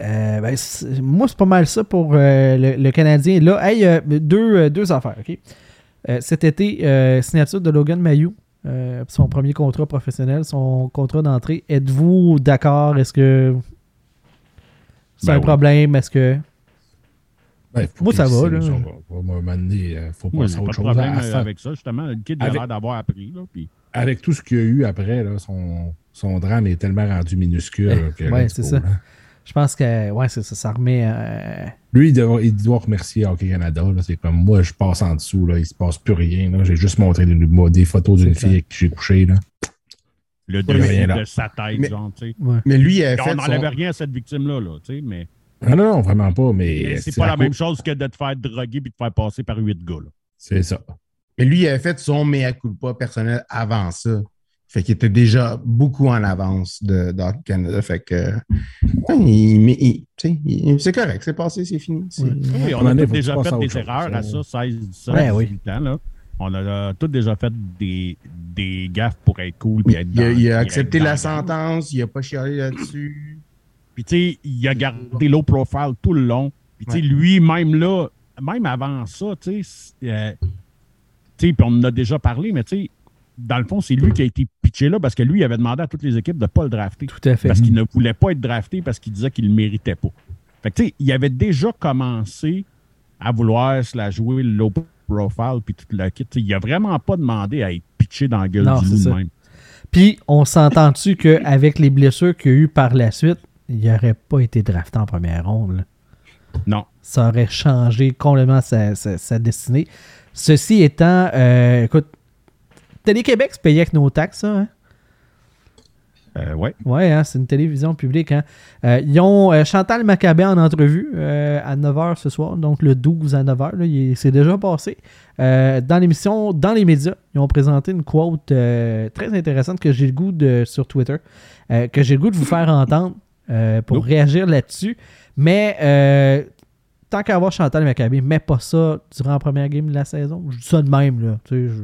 euh, ben, moi, c'est pas mal ça pour euh, le, le Canadien. Là, hey, euh, deux, euh, deux affaires, OK? Euh, cet été, euh, signature de Logan Mayou, euh, son premier contrat professionnel, son contrat d'entrée. Êtes-vous d'accord? Est-ce que c'est Ben un oui. problème? Est-ce que... Ben, Moi, ça va, là. faut pas autre de chose. problème À- avec ça, justement. Le kid, a Avec- l'air d'avoir appris, là, puis... avec tout ce qu'il y a eu après, là, son, son drame est tellement rendu minuscule. Eh, let's c'est ça. là. Je pense que ouais, c'est ça, ça remet... euh, Lui, il doit, il doit remercier Hockey Canada. là. C'est comme moi, je passe en dessous. Là, il se passe plus rien. là. J'ai juste montré des, des photos d'une fille avec qui j'ai couché. Là. Le là. de sa tête, Mais- genre, tu sais. ouais. Mais lui, il a On n'enlève son... rien à cette victime-là, là, tu sais, mais, Non, non, non, vraiment pas. Mais, mais c'est pas la même chose que de te faire droguer puis de te faire passer par huit gars, là. C'est ça. Mais lui, il avait fait son mea culpa personnel avant ça. Fait qu'il était déjà beaucoup en avance de, de Hockey Canada. Fait que. il- il- il- c'est correct, c'est passé, c'est fini. C'est- Oui, À un on moment a déjà fait des erreurs à ça, ça. 16, 17, Ouais, oui. 18 ans, là. On a euh, tous déjà fait des, des gaffes pour être cool puis être Il a, dans- il a accepté la sentence, il a pas chialé là-dessus. Puis, tu sais, il a gardé low profile tout le long. Puis, tu sais, Ouais. lui-même là, même avant ça, tu sais, euh, tu sais, puis on en a déjà parlé, mais tu sais, dans le fond, c'est lui qui a été pitché là parce que lui, il avait demandé à toutes les équipes de ne pas le drafter. Tout à fait. Parce qu'il ne voulait pas être drafté parce qu'il disait qu'il ne le méritait pas. Fait que, tu sais, il avait déjà commencé à vouloir se la jouer low profile puis tout le kit. Il a vraiment pas demandé à être pitché dans la gueule Non, du même. Puis, on s'entend-tu qu'avec les blessures qu'il y a eu par la suite, il n'aurait pas été drafté en première ronde. là? Non. Ça aurait changé complètement sa, sa- sa destinée. Ceci étant, euh, écoute, Télé-Québec se payait avec nos taxes, ça, hein? Euh, ouais. Ouais, hein, c'est une télévision publique. Hein. Euh, ils ont euh, Chantal Maccabé en entrevue euh, à 9h ce soir, donc le 12 à 9h. là, il est- C'est déjà passé. Dans l'émission, dans les médias, ils ont présenté une quote très intéressante que j'ai le goût de, sur Twitter, que j'ai le goût de vous faire entendre pour réagir là-dessus. Mais euh, tant qu'à avoir Chantal Maccabé, mets pas ça durant la première game de la saison. Je dis ça de même. Là, tu sais, je-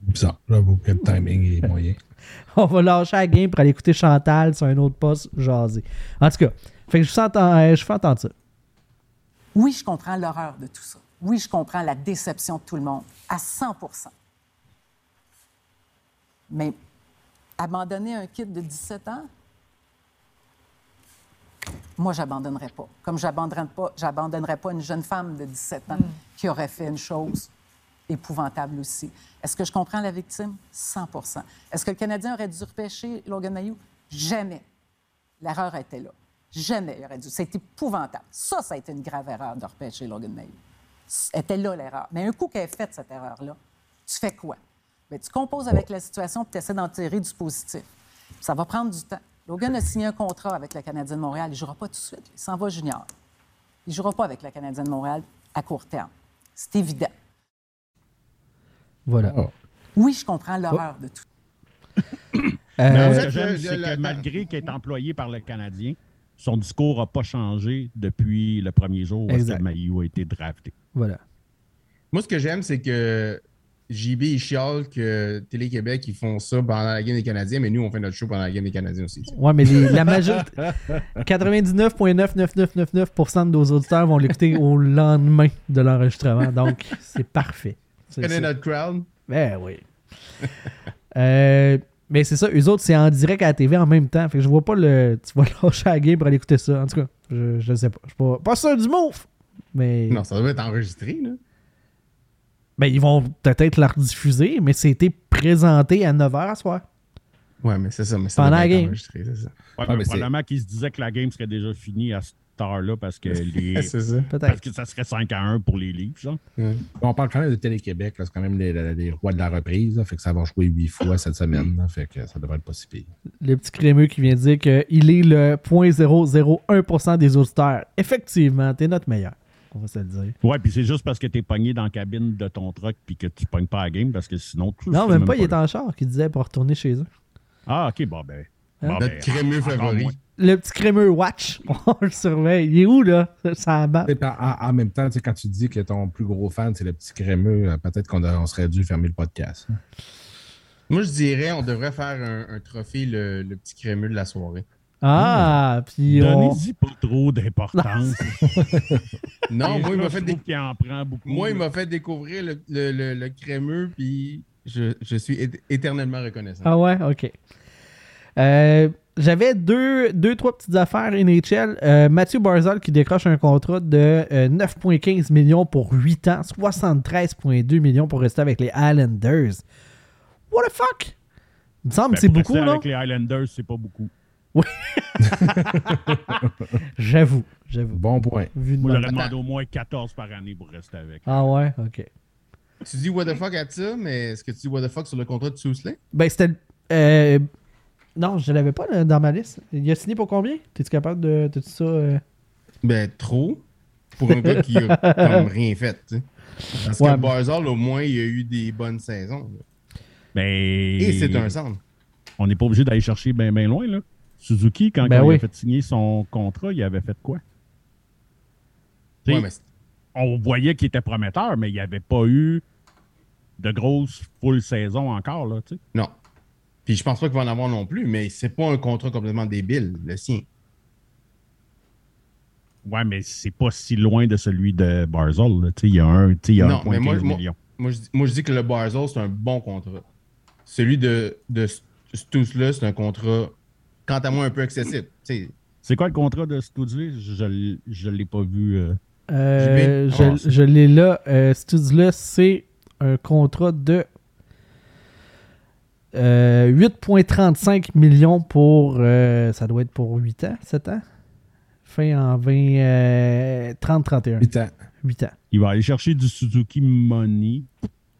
Bizarre. J'avoue que le timing est moyen. on va lâcher la game pour aller écouter Chantal sur un autre poste jaser. En tout cas, fait que je, vous entends- euh, je fais entendre ça. Oui, je comprends l'horreur de tout ça. Oui, je comprends la déception de tout le monde, à 100% Mais abandonner un kid de 17 ans, moi, j'abandonnerais pas. Comme j'abandonnerais pas, j'abandonnerais pas une jeune femme de 17 ans qui aurait fait une chose épouvantable aussi. Est-ce que je comprends la victime? 100% Est-ce que le Canadien aurait dû repêcher Logan Mayou? Jamais. L'erreur était là. Jamais il aurait dû. C'est épouvantable. Ça, ça a été une grave erreur de repêcher Logan Mayou. Était là l'erreur. Mais un coup qu'elle a fait cette erreur-là, tu fais quoi? Bien, tu composes avec la situation et tu essaies d'en tirer du positif. Ça va prendre du temps. Logan a signé un contrat avec le Canadien de Montréal. Il ne jouera pas tout de suite. Il s'en va junior. Il ne jouera pas avec le Canadien de Montréal à court terme. C'est évident. Voilà. Ah. Oui, je comprends l'horreur de tout. Euh, Mais ce que j'aime, c'est que malgré qu'il est employé par le Canadien, son discours n'a pas changé depuis le premier jour où Exact. Maillot a été drafté. Voilà. Moi, ce que j'aime, c'est que JB, il chiale que Télé-Québec, ils font ça pendant la game des Canadiens, mais nous, on fait notre show pendant la game des Canadiens aussi. Ouais, mais les- la majorité. 99,99999% de nos auditeurs vont l'écouter au lendemain de l'enregistrement. Donc, c'est parfait. Connais notre crowd? Ben oui. Euh, mais c'est ça, eux autres, c'est en direct à la TV en même temps. Fait que je vois pas le. Tu vas lâcher la game pour aller écouter ça. En tout cas, je, je sais pas. Je suis pas, pas sûr du move. Mais. Non, ça doit être enregistré, là. Ben, ils vont peut-être la rediffuser, mais c'était présenté à 9h ce soir. Ouais, mais c'est ça. Mais ça Pendant la game. enregistré, c'est ça. Ouais, Ah, mais mais c'est- probablement qu'il se disait que la game serait déjà finie à cette heure-là parce que les. c'est ça. Parce que ça serait 5 à 1 pour les livres, genre. On parle quand même de Télé-Québec, là, c'est quand même les, les- les rois de la reprise, là, fait que ça va jouer huit fois cette semaine, là, fait que ça devrait être pas si pire. Le petit crémeux qui vient de dire qu'il est le 0.001% des auditeurs. Effectivement, t'es notre meilleur. On va se le dire. Ouais, puis c'est juste parce que t'es pogné dans la cabine de ton truck puis que tu pognes pas la game parce que sinon. tu Non, même pas, il est là. en char qui disait pour retourner chez eux. Ah, ok, bon, ben. Hein? bon, Notre ben, crémeux favori. moins. Le petit crémeux Watch, on le surveille. Il est où, là? Ça puis, en, en même temps, tu sais, quand tu dis que ton plus gros fan, c'est le petit crémeux, euh, peut-être qu'on on serait dû fermer le podcast. hein. Moi, je dirais, on devrait faire un, un trophée, le, le petit crémeux de la soirée. Ah, puis on... Donnez-y pas trop d'importance. Non, moi, il m'a fait, moi, il m'a découvrir le, le, le- le crémeux, puis je, je suis éternellement reconnaissant. Ah ouais, ok. Euh, J'avais deux, deux, trois petites affaires NHL. Euh, Mathieu Barzal qui décroche un contrat de euh, 9,15 millions pour 8 ans, 73,2 millions pour rester avec les Islanders. What the fuck? Il me semble Ben, que c'est pour beaucoup, rester non? Avec les Highlanders, c'est pas beaucoup. J'avoue, j'avoue. Bon point. Vu de Moi, j'aurais demandé au moins 14 par année pour rester avec. Ah ouais, ok. Tu dis what the fuck à ça, mais est-ce que tu dis what the fuck sur le contrat de Sousley? Ben, c'était. euh, non, je l'avais pas là, dans ma liste. Il a signé pour combien? T'es-tu capable de. T'as-tu ça? euh? Ben, trop. Pour un gars qui a comme rien fait, tu sais. Parce Ouais, que mais- Barzal, au moins, il a eu des bonnes saisons. là. Mais. Et c'est un centre. On n'est pas obligé d'aller chercher bien bien loin, là. Suzuki, quand, Ben quand oui. il a fait signer son contrat, il avait fait quoi? Ouais, mais On voyait qu'il était prometteur, mais il n'y avait pas eu de grosses full saison encore, là, tu sais. non. Puis je pense pas qu'il va en avoir non plus, mais c'est pas un contrat complètement débile, le sien. Ouais, mais c'est pas si loin de celui de sais, il y a un, y a Non, mais 1,15 moi- moi-. Moi je, dis- moi, je dis que le Barzal, c'est un bon contrat. Celui de, de c'est un contrat, quant à moi, un peu excessif. C'est quoi le contrat de Studley? Je ne l'ai pas vu. euh. Euh, je Ah, je l'ai là. Euh, c'est un contrat de euh, 8,35 millions pour. euh, ça doit être pour 8 ans, 7 ans? Fin en 20. euh, 30-31. 8 ans. 8 ans. Il va aller chercher du Suzuki Money.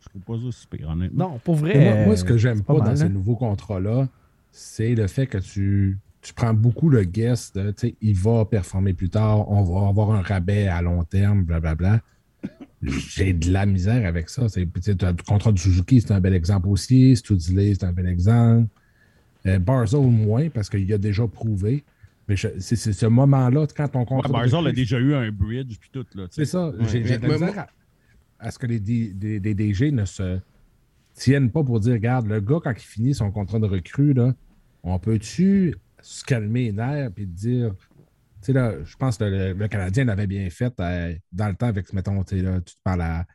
Je trouve pas ça super, honnêtement. Non, pour vrai. Moi, moi, ce euh, que j'aime pas, mal, dans ces hein. nouveaux contrats-là, c'est le fait que tu, tu prends beaucoup le guess de, tu sais, il va performer plus tard, on va avoir un rabais à long terme, blablabla. J'ai de la misère avec ça. C'est, tu sais, t'as le contrat de Suzuki, c'est un bel exemple aussi. Studley, c'est un bel exemple. Euh, Barzal, moins, parce qu'il a déjà prouvé. Mais je- c'est, c'est ce moment-là, quand ton Ouais, contrat. de Barzal a déjà eu un bridge puis tout, là. c'est ça. Ouais, J'ai j'ai de la misère à, à ce que les, D- des- des DG ne se tiennent pas pour dire regarde, le gars, quand il finit son contrat de recrue, là, on peut-tu se calmer les nerfs et dire. Sais, là, je pense que le, Canadien l'avait bien fait euh, dans le temps avec, mettons, là, tu te parles à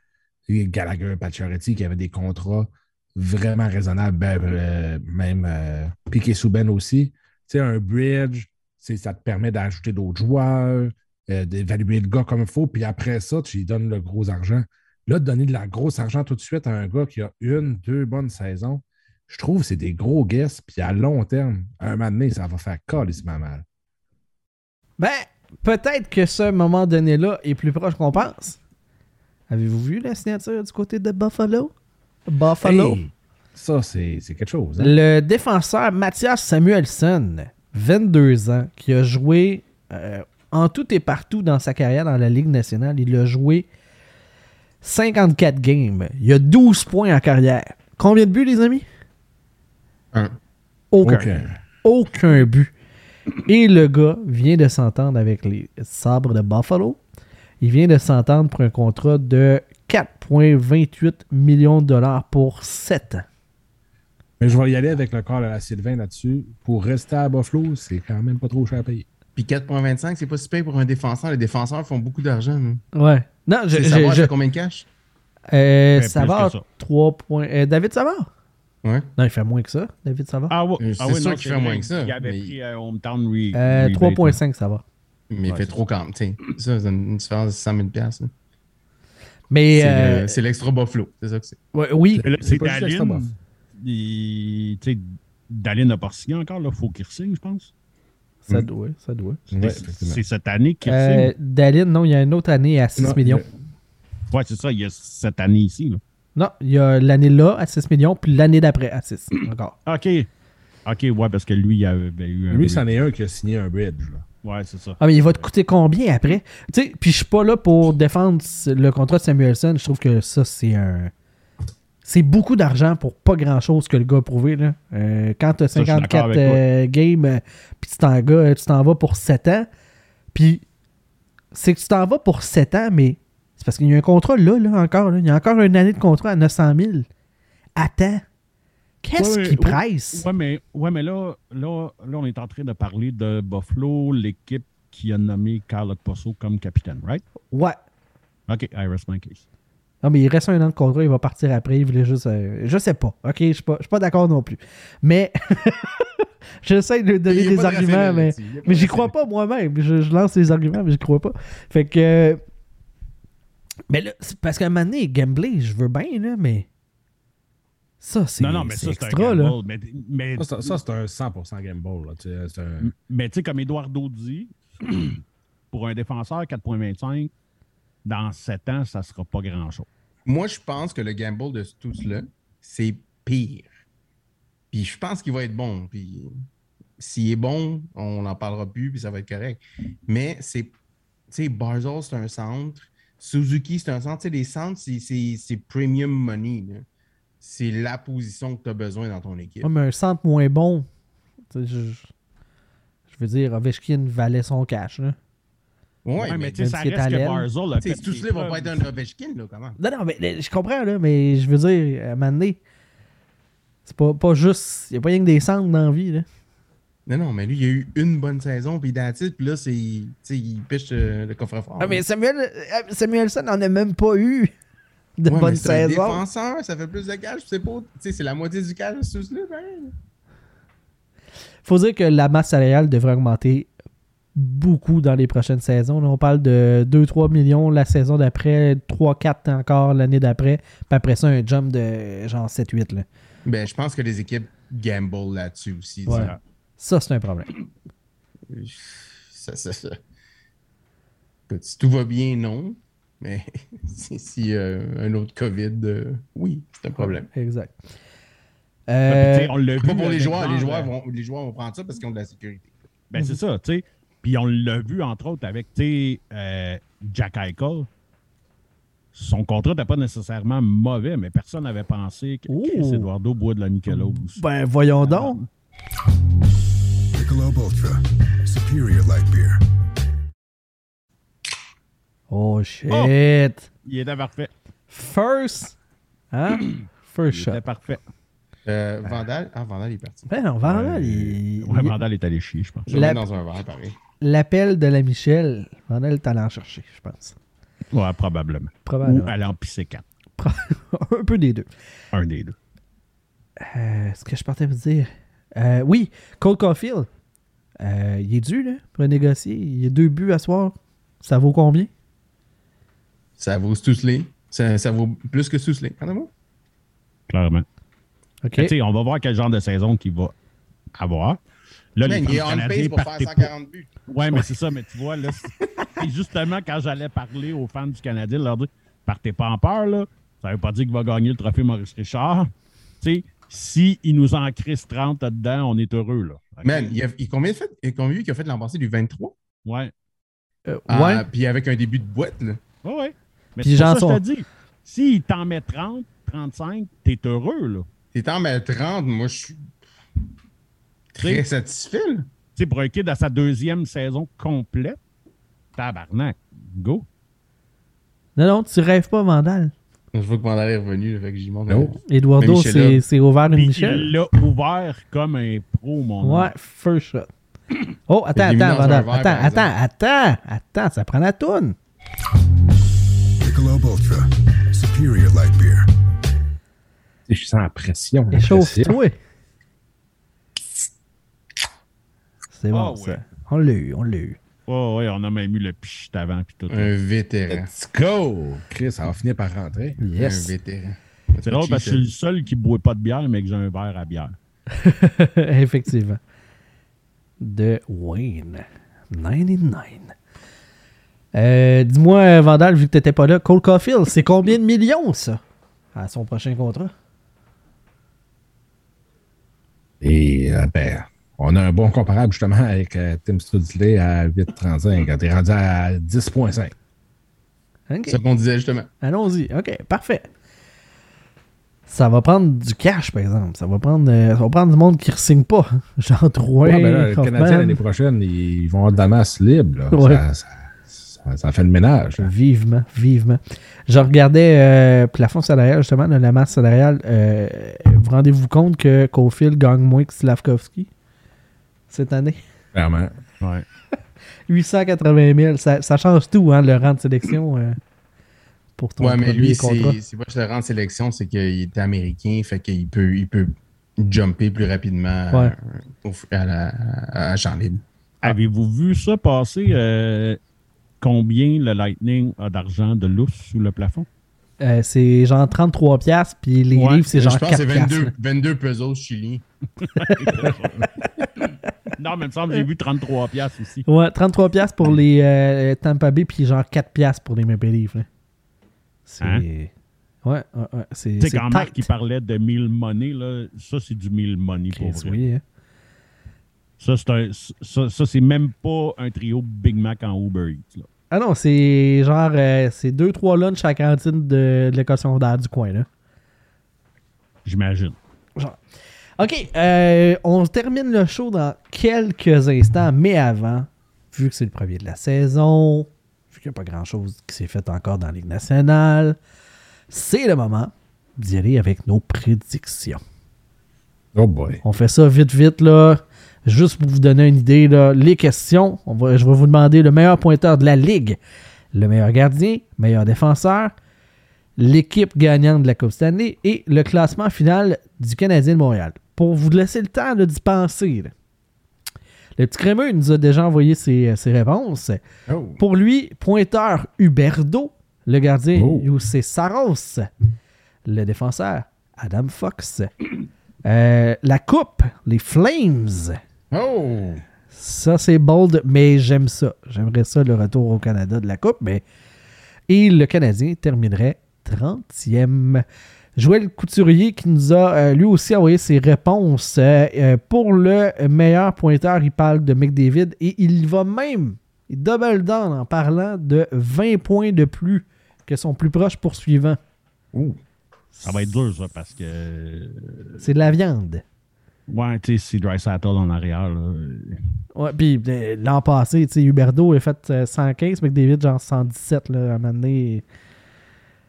Gallagher, Pacioretty, qui avaient des contrats vraiment raisonnables, ben, euh, même euh, Piquet Souben aussi. Tu sais, un bridge, ça te permet d'ajouter d'autres joueurs, euh, d'évaluer le gars comme il faut, puis après ça, tu lui donnes le gros argent. Là, de donner de la grosse argent tout de suite à un gars qui a une, deux bonnes saisons, je trouve que c'est des gros guesses, puis à long terme, un moment donné, ça va faire calissement mal. Ben, peut-être que ce moment donné-là est plus proche qu'on pense. Avez-vous vu la signature du côté de Buffalo? Buffalo? Hey, ça, c'est quelque chose. hein? Le défenseur Mathias Samuelson, 22 ans, qui a joué euh, en tout et partout dans sa carrière dans la Ligue nationale. Il a joué 54 games. Il a 12 points en carrière. Combien de buts, les amis? Un. Aucun. Aucun. Aucun but. Et le gars vient de s'entendre avec les Sabres de Buffalo. Il vient de s'entendre pour un contrat de 4,28 millions de dollars pour 7 ans. Mais je vais y aller avec le corps de la Sylvain là-dessus. Pour rester à Buffalo, c'est quand même pas trop cher à payer. Puis 4,25, c'est pas si payé pour un défenseur. Les défenseurs font beaucoup d'argent. hein. Ouais. Non, je, je- savoir je- combien de cash? euh, Savard, ça. 3 points. euh, David Savard? Ouais. Non, il fait moins que ça, David Savard. Ah ouais, Euh, c'est ah ouais, sûr non, qu'il c'est fait moins que ça, Il avait mais- pris euh, Hometown Re- Euh, Rebate, 3,5 Savard. Mais il Ouais, fait c'est trop quand même. tu sais. Ça, c'est une différence de 100 000 piastres, là. Mais C'est euh, le- C'est l'extra Buffalo. C'est ça que c'est. ouais, oui, C'est C'est buff. il- Tu sais, Dallin n'a pas signé encore, là. Faut qu'il signe, je pense. ça Mm. doit, ça doit. C'est- c'est cette année qu'il Euh, signe. Dalin, non, il y a une autre année à 6 Non, millions. Ouais, c'est ça, il y a cette année ici, là. Non, il y a l'année là à 6 millions, puis l'année d'après à 6 encore. OK. OK, ouais, parce que lui, il avait eu un. Lui, c'en est un qui a signé un bridge. Là. Ouais, c'est ça. Ah, mais il va te coûter combien après? Tu sais, puis je suis pas là pour défendre le contrat de Samuelson. Je trouve que ça, c'est un. C'est beaucoup d'argent pour pas grand chose que le gars a prouvé. Là. Euh, quand tu as Ça, je suis d'accord 54 avec toi. euh, games, euh, puis tu t'en vas, tu t'en vas pour 7 ans, puis c'est que tu t'en vas pour 7 ans, mais c'est parce qu'il y a un contrat là, là encore. là. Il y a encore une année de contrat à 900 000. Attends. Qu'est-ce Ouais, qui ouais, presse? Ouais, mais, ouais, mais là, là, là, on est en train de parler de Buffalo, l'équipe qui a nommé Carl Posso comme capitaine, right? Ouais. OK, I rest my case. Non, mais il reste un an de contrat, il va partir après. Il voulait juste. euh, je sais pas. OK, je suis pas, je suis pas d'accord non plus. Mais. J'essaie de donner des de arguments, mais. Mais j'y crois pas moi-même. Je, je lance les arguments, mais j'y crois pas. Fait que. Mais là, c'est parce qu'à un moment donné, gameplay, je veux bien, là, mais. Ça, c'est Non, non, mais ça, c'est un extra, là. gamble. Mais, mais, Ça, c'est- ça, c'est un 100% game ball. Là. Tu sais, c'est un- mais tu sais, comme Eduardo dit, pour un défenseur, 4,25, dans 7 ans, ça sera pas grand-chose. Moi, je pense que le gamble de tout cela, c'est pire. Puis je pense qu'il va être bon. Puis s'il est bon, on n'en parlera plus, puis ça va être correct. Mais c'est. Tu sais, Barzell, c'est un centre. Suzuki, c'est un centre. Tu sais, les centres, c'est- c'est c'est premium money. là. C'est la position que tu as besoin dans ton équipe. Ouais, mais un centre moins bon. tu sais, Je, je veux dire, Ovechkin valait son cash, là. Ouais, Ouais, mais mais tu sais, ça reste à que a fait tout cela va pas être un Ovechkin, là, comment? Non, non, mais je comprends, là, mais je veux dire, à un moment donné, c'est pas, pas juste. Il n'y a pas rien que des centres dans la vie, là. Non, non, mais lui, il a eu une bonne saison, puis it, puis là, c'est. Tu sais, il pêche euh, le coffre-fort. Ah, mais Samuel, euh, Samuelson n'en a même pas eu de Ouais, bonne mais c'est un saison. défenseur, ça fait plus de cash, c'est pas. Tu sais, c'est la moitié du cash, c'est ça, pareil. faut dire que la masse salariale devrait augmenter beaucoup dans les prochaines saisons. Là, on parle de 2-3 millions la saison d'après, 3-4 encore l'année d'après, puis après ça, un jump de genre 7-8. là. Ben, je pense que les équipes gamble là-dessus aussi. Ouais. Ça, c'est un problème. Ça, ça, ça. Écoute, si tout va bien, non. Mais si, si, euh, un autre COVID, euh, oui, c'est un problème. Exact. Euh, on l'a vu. Pas pour les joueurs, les joueurs, euh, vont, les joueurs vont prendre ça parce qu'ils ont de la sécurité. Ben, c'est ça, tu sais. Puis on l'a vu, entre autres, avec, euh, Jack Eichel. Son contrat n'était pas nécessairement mauvais, mais personne n'avait pensé que. Chris Eduardo boit de la Michelob. ben, voyons donc. Michelob Ultra. Superior light beer. Oh, shit. Il était parfait. First. Hein? First Il shot. était parfait. Euh, Vandal, ah, Vandal est parti. Ben non, Vandal, il- Ouais, il- Vandal est allé chier, je pense. Je dans un verre, pareil. l'appel de la Michelle, Vandal est allé en chercher, je pense. Ouais, probablement. Ou Probablement. aller en pisser 4. un peu des deux. Un des deux. Euh, ce que je partais vous dire. Euh, oui, Cole Caulfield. Euh, il est dû, là, pour négocier. Il y a deux buts à soir. Ça vaut combien? Ça vaut Stusley. Ça, ça vaut plus que Stusley. Regardez-moi. Clairement. OK. Mais tu sais, on va voir quel genre de saison qu'il va avoir. Là, les il est on canadiens pace pour faire partaient pas- 140 buts. Ouais, mais c'est ça, mais tu vois, là, justement quand j'allais parler aux fans du Canadien, leur dire partez pas en peur, là. Ça veut pas dire qu'il va gagner le trophée Maurice Richard. Tu sais, si il nous en crisse 30 dedans, on est heureux, là. Man, il a, il, combien de fait, il- combien qu'il a fait l'an passé du 23? Ouais. Euh, Ah, ouais. Puis avec un début de boîte, là. Ouais, ouais. Mais Puis Jean ça que je te dis. S'il t'en met 30, 35, t'es heureux, là. T'es en mettre 30, moi, je suis très T'sais- satisfait. là. Tu sais, pour un kid à sa deuxième saison complète, tabarnak, go. Non, non, tu rêves pas, Vandal. Je vois que Mandal est revenu, fait que j'y monte. Non. Eduardo, Michel, c'est ouvert une Michel. il l'a ouvert comme un pro, mon Ouais, first shot. Oh, attends, attends, Vandal. verre, Attends, attends, attends, attends, ça prend la toune. Michelob Ultra. Superior light beer. Je sens la pression. la pression. Échauffe-toi. C'est bon, ça. ouais. On l'a eu, on l'a eu. Oh, ouais, on a même eu le pchit avant, puis tout. Un vétéran. Let's go! Chris, ça va finir par rentrer. Un Yes. vétéran. C'est drôle parce que je suis le seul qui ne boit pas de bière, mais que j'ai un verre à bière. Effectivement. De Wayne. 99. Euh, Dis-moi, Vandal, vu que t'étais pas là, Cole Caulfield, c'est combien de millions, ça? À son prochain contrat? Et euh, ben, on a un bon comparable justement avec euh, Tim Studsley à 8,35. Quand t'es rendu à 10,5. OK. C'est ça qu'on disait justement. Allons-y. OK, parfait. Ça va prendre du cash, par exemple. Ça va prendre, euh, ça va prendre du monde qui ne signe pas. Genre Drouin, Ouais, ben là, le. Canadien l'année prochaine, ils vont avoir de la masse libre. là. Ouais. Ça, ça- ça- ça fait le ménage. là. Vivement, vivement. Je regardais euh, plafond salarial, justement, la masse salariale. Euh, vous rendez-vous compte que Caulfield gagne moins que Slavkovski? Cette année? Clairement. Ouais. 880 000. Ça, ça change tout, hein, le rang de sélection euh, pour ton Ouais, mais lui, c'est pas le rang de sélection, c'est qu'il est américain, fait qu'il peut, il peut jumper plus rapidement Ouais. euh, au- à, la, à libre. Avez-vous vu ça passer? euh, combien le Lightning a d'argent de lousse sous le plafond? Euh, c'est genre 33 piastres, puis les Ouais, livres, c'est genre je pense 4 que c'est piastres. 22, 22 pesos chiliens. non, mais il me semble que j'ai vu 33 piastres aussi. Ouais, 33 piastres pour les euh, Tampa Bay, puis genre 4 piastres pour les Maple Leafs. C'est... Hein? Ouais, ouais, ouais. C'est, Tu sais, c'est quand Marc il parlait de 1000 money, là, ça, c'est du 1000 money pour vrai. oui, hein. Ça, c'est un- ça, ça, c'est même pas un trio Big Mac en Uber Eats. là. Ah non, c'est genre... euh, c'est 2-3 lunchs à la cantine de, de l'école secondaire du coin, là. J'imagine. OK, euh, on termine le show dans quelques instants, mais avant, vu que c'est le premier de la saison, vu qu'il n'y a pas grand-chose qui s'est fait encore dans la Ligue nationale, c'est le moment d'y aller avec nos prédictions. Oh boy. On fait ça vite, vite, là. Juste pour vous donner une idée, là, les questions. On va, je vais vous demander le meilleur pointeur de la Ligue, le meilleur gardien, meilleur défenseur, l'équipe gagnante de la Coupe Stanley et le classement final du Canadien de Montréal. Pour vous laisser le temps d'y penser. là. Le petit crémeux nous a déjà envoyé ses, ses réponses. Oh. Pour lui, pointeur Huberdo, le gardien Oh. Youssé Saros, le défenseur Adam Fox. Euh, la coupe, les Flames. Oh! Ça, c'est bold, mais j'aime ça. J'aimerais ça, le retour au Canada de la Coupe. Mais... Et le Canadien terminerait 30e. Joël Couturier qui nous a euh, lui aussi envoyé ses réponses. Euh, euh, pour le meilleur pointeur, il parle de McDavid et il va même, il double down en parlant de 20 points de plus que son plus proche poursuivant. Ça va être dur, ça, parce que. C'est de la viande. Ouais, tu sais, c'est Dry Saddle en arrière. Là. Ouais, puis euh, l'an passé, tu sais, Huberdo a fait euh, 115, McDavid genre 117 là, à un moment donné.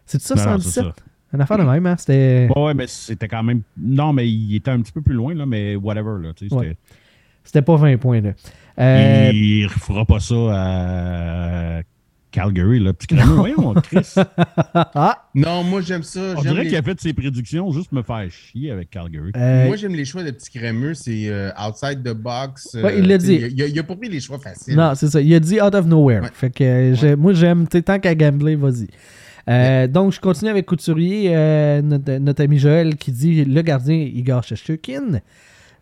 C'est ça, Non, non, 117? c'est ça. Une affaire de même, hein? C'était, Ouais, ouais, mais c'était quand même. Non, mais il était un petit peu plus loin, là, mais whatever. Là, Ouais. c'était pas 20 points, là. Euh, Il ne fera pas ça à Calgary, là. Petit crémeux. Voyons, Chris. ah! Non, moi j'aime ça. On J'aime dirait les- qu'il a fait ses prédictions juste me faire chier avec Calgary. euh, Moi j'aime les choix de petits crémeux, c'est euh, outside the box. euh, Ouais, il l'a dit. Il a, il a pas pris les choix faciles. non, c'est ça. Il a dit out of nowhere. Ouais. Fait que euh, j'ai- moi, j'aime, tu sais, tant qu'à gambler, vas-y. Euh, Donc, je continue avec Couturier, euh, notre, notre ami Joël, qui dit le gardien Igor Shesterkin,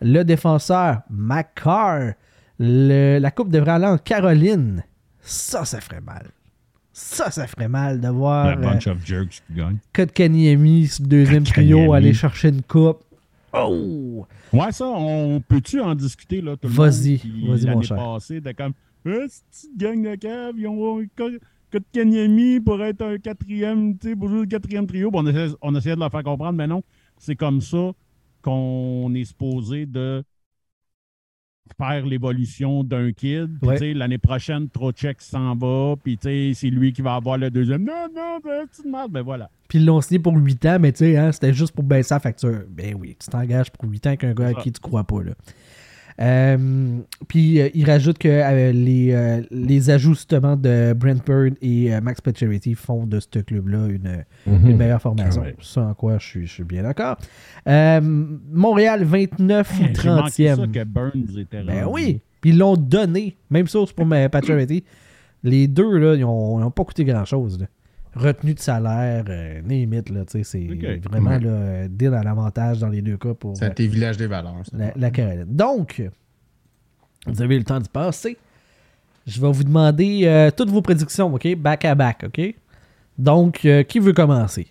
le défenseur McCarr, le- la coupe devrait aller en Caroline. Ça, ça ferait mal. Ça, ça ferait mal de voir euh, bunch of jerks qui gagne. Kotkaniemi sur le deuxième trio aller chercher une coupe. Oh! Ouais, ça, on peut-tu en discuter, là, tout le Vas-y, monde? Puis vas-y, mon cher. passée, de comme, cette petite gang de cave, ils ont Kotkaniemi pour être un quatrième, tu sais, pour jouer le quatrième trio. Bon, on, essaie- on essayait de leur faire comprendre, mais non, c'est comme ça qu'on est supposé de faire l'évolution d'un kid. Ouais. l'année prochaine, Trocheck s'en va, puis c'est lui qui va avoir le deuxième. Non, non, ben, tu te merde, ben voilà. Puis ils l'ont signé pour 8 ans, mais hein, c'était juste pour baisser la facture. Ben oui, tu t'engages pour 8 ans avec un gars à qui tu crois pas. Là. Euh, puis euh, il rajoute que euh, les, euh, les ajouts justement de Brent Bird et euh, Max Pacioretty font de ce club-là une, Mhm. une meilleure formation. Ah ouais. Ça en quoi je suis, je suis bien d'accord. Euh, Montréal 29 ou J'ai manqué 30e. ça que Burns était Ben rendu. oui. Puis ils l'ont donné. Même chose pour Pacioretty. Les deux, là, ils n'ont pas coûté grand-chose. là. Retenue de salaire, euh, limite, là, tu sais, c'est vraiment Ouais. là, euh, deal à l'avantage dans les deux cas pour C'est euh, à tes villages des valeurs. ça. la, la Caroline. Donc, vous avez eu le temps d'y passer. Je vais vous demander euh, toutes vos prédictions, OK? Back à back, OK? Donc, euh, qui veut commencer?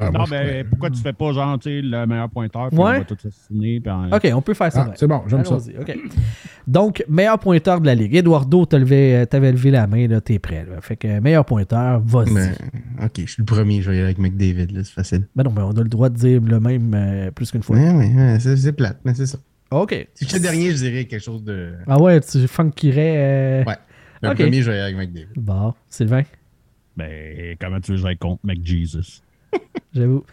Ah, Non, ben, pourrais. pourquoi tu fais pas, genre, tu sais, le meilleur pointeur, puis Ouais. on va tout assassiner, puis OK, on peut faire ça. Ah, c'est bon, j'aime ça. Allons-y, OK. Donc, meilleur pointeur de la Ligue. Eduardo, levé- euh, t'avais levé la main, là, t'es prêt. là. Fait que meilleur pointeur, vas-y. Mais, ok, je suis le premier, je vais y aller avec McDavid, là, c'est facile. Ben non, mais on a le droit de dire le même euh, plus qu'une fois. Ouais, ouais, c'est c'est plate, mais c'est ça. OK. Si j'étais dernier, je dirais quelque chose de. Ah ouais, tu funkirais... euh, Ouais. Le premier, je vais y aller avec McDavid. Bon, Sylvain, Ben, comment tu veux que j'aille contre McJesus? j'avoue.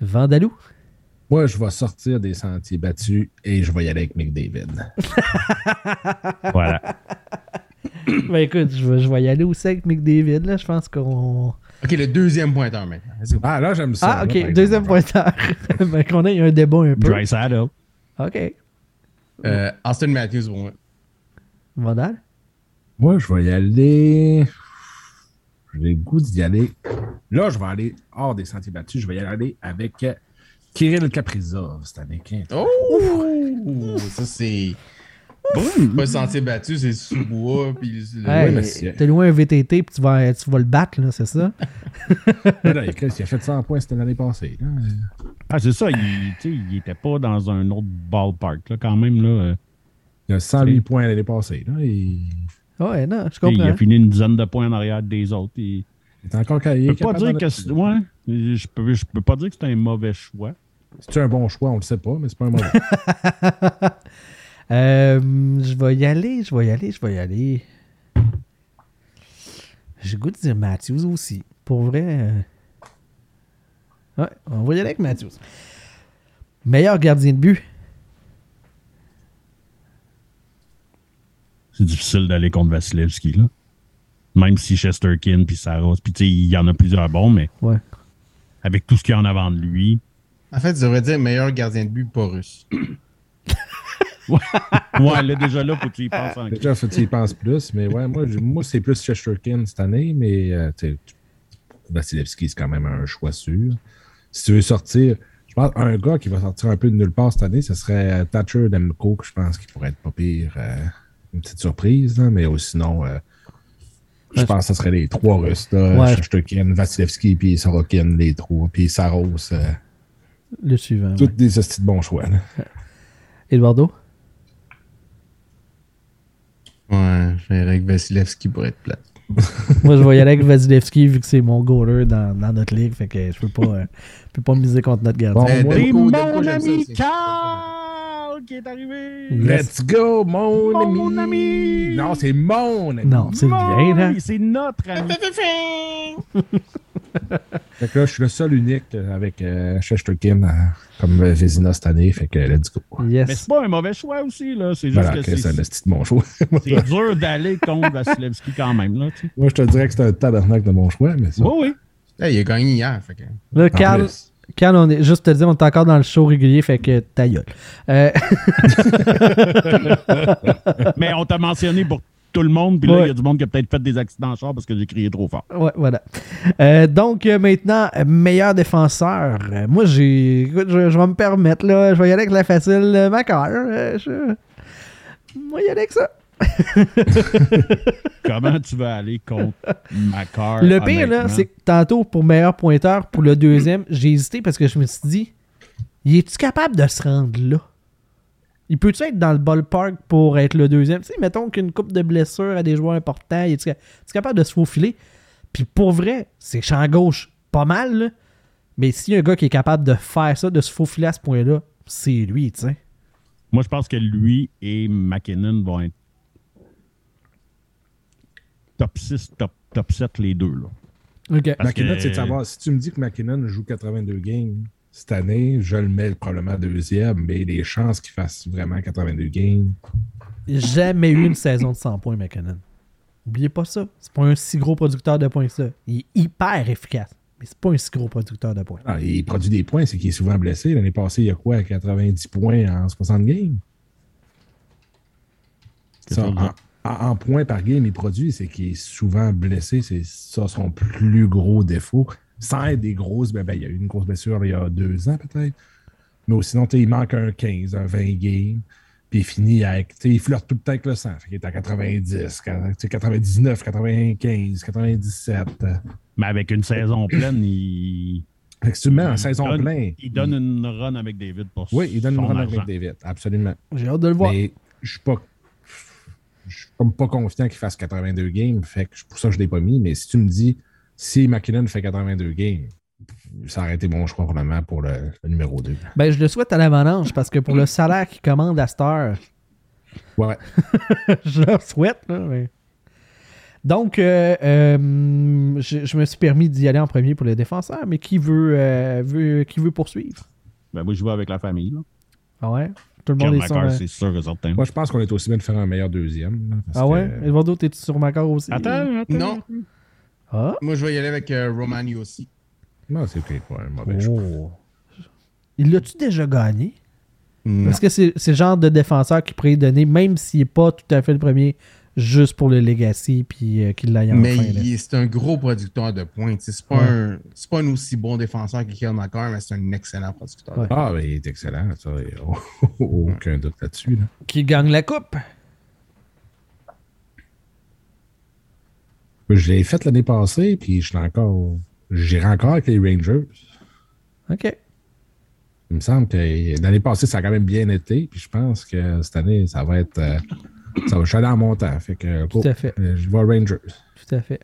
Vandalou? Moi, je vais sortir des sentiers battus et je vais y aller avec McDavid. voilà. ben écoute, je vais, je vais y aller aussi avec McDavid, là. Je pense qu'on... Ok, le deuxième pointeur maintenant. Ah, là, j'aime ça. Ah, ok, deuxième pointeur. ben qu'on ait un débat un peu. Dry Saddle. Ok. Euh, Austin Matthews pour moi. Vandal? Moi, je vais y aller. J'ai le goût d'y aller. Là, je vais aller hors des sentiers battus. Je vais y aller avec Kirill Kaprizov cette année. Oh! Ça, c'est. Pas sentier battu, c'est sous-bois. Puis le- Hey, monsieur. T'es loin un VTT puis tu vas, tu vas le battre, là, c'est ça? Là, là, Chris, il a fait 100 points cette l'année passée. Ah, c'est ça, il, il était pas dans un autre ballpark, là, quand même, là. Il a 108 points l'année passée. Là. Ouais, non, je il a fini une dizaine de points en arrière des autres. puis- il est encore caillé. Je peux pas dire que c'est- ouais, je peux, je peux pas dire que c'est un mauvais choix. C'est un bon choix, on le sait pas, mais c'est pas un mauvais. Euh, je vais y aller, je vais y aller, je vais y aller. J'ai le goût de dire Matthews aussi. Pour vrai. euh, Ouais, on va y aller avec Matthews. Meilleur gardien de but. C'est difficile d'aller contre Vasilevski, là. Même si Chesterkin puis Saros, puis tu sais, il y en a plusieurs bons, mais Ouais. avec tout ce qu'il y a en avant de lui, En fait, tu devrais dire meilleur gardien de but pas russe. ouais, là, déjà là, faut que tu y penses en Déjà, faut que tu y penses plus. Mais ouais, moi, moi c'est plus Chesterkin cette année, mais euh, tu sais, Vasilevski, c'est quand même un choix sûr. Si tu veux sortir, je pense un gars qui va sortir un peu de nulle part cette année, ce serait Thatcher Demko, que je pense qu'il pourrait être pas pire. euh, une petite surprise, là, mais sinon, euh, je Ouais, pense que ce serait les trois Russes, Ouais. Shesterkin, Vasilevski, puis Sorokin, les trois, puis Saros. euh, Le suivant. ouais. des hosties de bons choix. là. Eduardo? Ouais, je aller avec Vasilevski pour être plate. Moi, je vais y aller avec Vasilevski vu que c'est mon goaler dans, dans notre ligue. Fait que je peux pas, euh, je peux pas miser contre notre gardien. Bon, Eh, moi- mon ami. Qui est arrivé! Let's go, mon, Mon ami. ami. Non, c'est mon ami. Non, c'est le bien. Oui, C'est notre ami. Fait que là, je suis le seul unique euh, avec euh, Shesterkin euh, comme euh, Vézina cette année. Fait que let's go. Mais c'est pas un mauvais choix aussi, là. C'est juste Voilà, que que c'est un c'est bon choix. c'est dur d'aller contre Vasilevski quand même, là, tu sais. Moi, je te dirais que c'est un tabernacle de bon choix, mais ça. Oui, oui. Là, il a gagné hier. Fait que... En Carl, plus. Carl, on est, juste te dire, on est encore dans le show régulier. Fait que ta gueule. Euh, Mais on t'a mentionné pour tout le monde, puis là, il Ouais. y a du monde qui a peut-être fait des accidents en char parce que j'ai crié trop fort. Ouais, voilà. Euh, donc, euh, maintenant, meilleur défenseur. Euh, moi, j'ai. Écoute, je, je vais me permettre, là. Je vais y aller avec la facile. Euh, je... Moi, y aller avec ça. Comment tu vas aller contre Macar? Le pire, là, c'est que tantôt, pour meilleur pointeur, pour le deuxième, j'ai hésité parce que je me suis dit, il est-tu capable de se rendre là? Il peut-tu être dans le ballpark pour être le deuxième? Tu sais, mettons qu'une coupe de blessures à des joueurs importants, il est capable de se faufiler? Puis pour vrai, c'est champ gauche pas mal, là. Mais s'il y a un gars qui est capable de faire ça, de se faufiler à ce point-là, c'est lui, tu sais. Moi, je pense que lui et McKinnon vont être top 6, top, top 7 les deux. Là. McKinnon, que- c'est de savoir, si tu me dis que McKinnon joue 82 games cette année, je le mets probablement deuxième, mais les chances qu'il fasse vraiment 82 games. Jamais eu une saison de 100 points, McKinnon. Oubliez pas ça. C'est pas un si gros producteur de points que ça. Il est hyper efficace. Mais c'est pas un si gros producteur de points. Ah, il produit des points, c'est qu'il est souvent blessé. L'année passée, il y a quoi, 90 points en 60 games? En, ça. En- en points par game, il produit, c'est qu'il est souvent blessé. C'est ça son plus gros défaut. Sans être des grosses, ben, ben, il y a eu une grosse blessure il y a deux ans peut-être. Mais sinon, il manque un 15, un 20 games. Puis il finit avec. Il flirte tout le temps avec le 100. Fait qu'il est à 90, tu sais, 99, 95, 97. euh. Mais avec une saison pleine, il, Fait que si tu le mets en Il saison donne- plein. il donne une run avec David pour Oui, il donne une run argent. avec David. Absolument. J'ai hâte de le voir. Mais je suis pas. Je suis comme pas confiant qu'il fasse 82 games. Fait que pour ça, je l'ai pas mis. Mais si tu me dis, si McKinnon fait 82 games, ça aurait été mon choix probablement pour le, le numéro 2. Ben, je le souhaite à l'avalanche parce que pour le salaire qu'il commande à cette heure, Ouais. je leur souhaite. Là, mais- Donc, euh, euh, je, je me suis permis d'y aller en premier pour le défenseur, mais qui veut, euh, veut- qui veut poursuivre? Ben, moi, je vais avec la famille. Là. Ah ouais? Tout le monde est sur... McCarr, euh, c'est sûr et certain. Moi, je pense qu'on est aussi bien de faire un meilleur deuxième. Ah ouais? que- Eduardo, t'es sur ma carte aussi? Attends, attends. Non, Ah? moi je vais y aller avec euh, Romani aussi. Non, c'est peut-être pas un mauvais choix. Oh. Il l'a-tu déjà gagné? Non. Parce que c'est c'est le genre de défenseur qui pourrait donner, même s'il n'est pas tout à fait le premier, juste pour le legacy, puis euh, qu'il l'aille Mais enfin. c'est un gros producteur de sais, C'est pas, Ouais. un, c'est pas un aussi bon défenseur que Kyle McCarr, mais c'est un excellent producteur. Ouais. Ah, mais il est excellent. Ça, aucun doute là-dessus. là. Qui gagne la coupe? Je l'ai fait l'année passée, puis je suis encore. J'irai encore avec les Rangers. OK. Il me semble que l'année passée, ça a quand même bien été. Puis je pense que cette année, ça va être. euh, ça va chaler en montant. Fait que, Tout à fait. euh, Je vais Rangers. Tout à fait.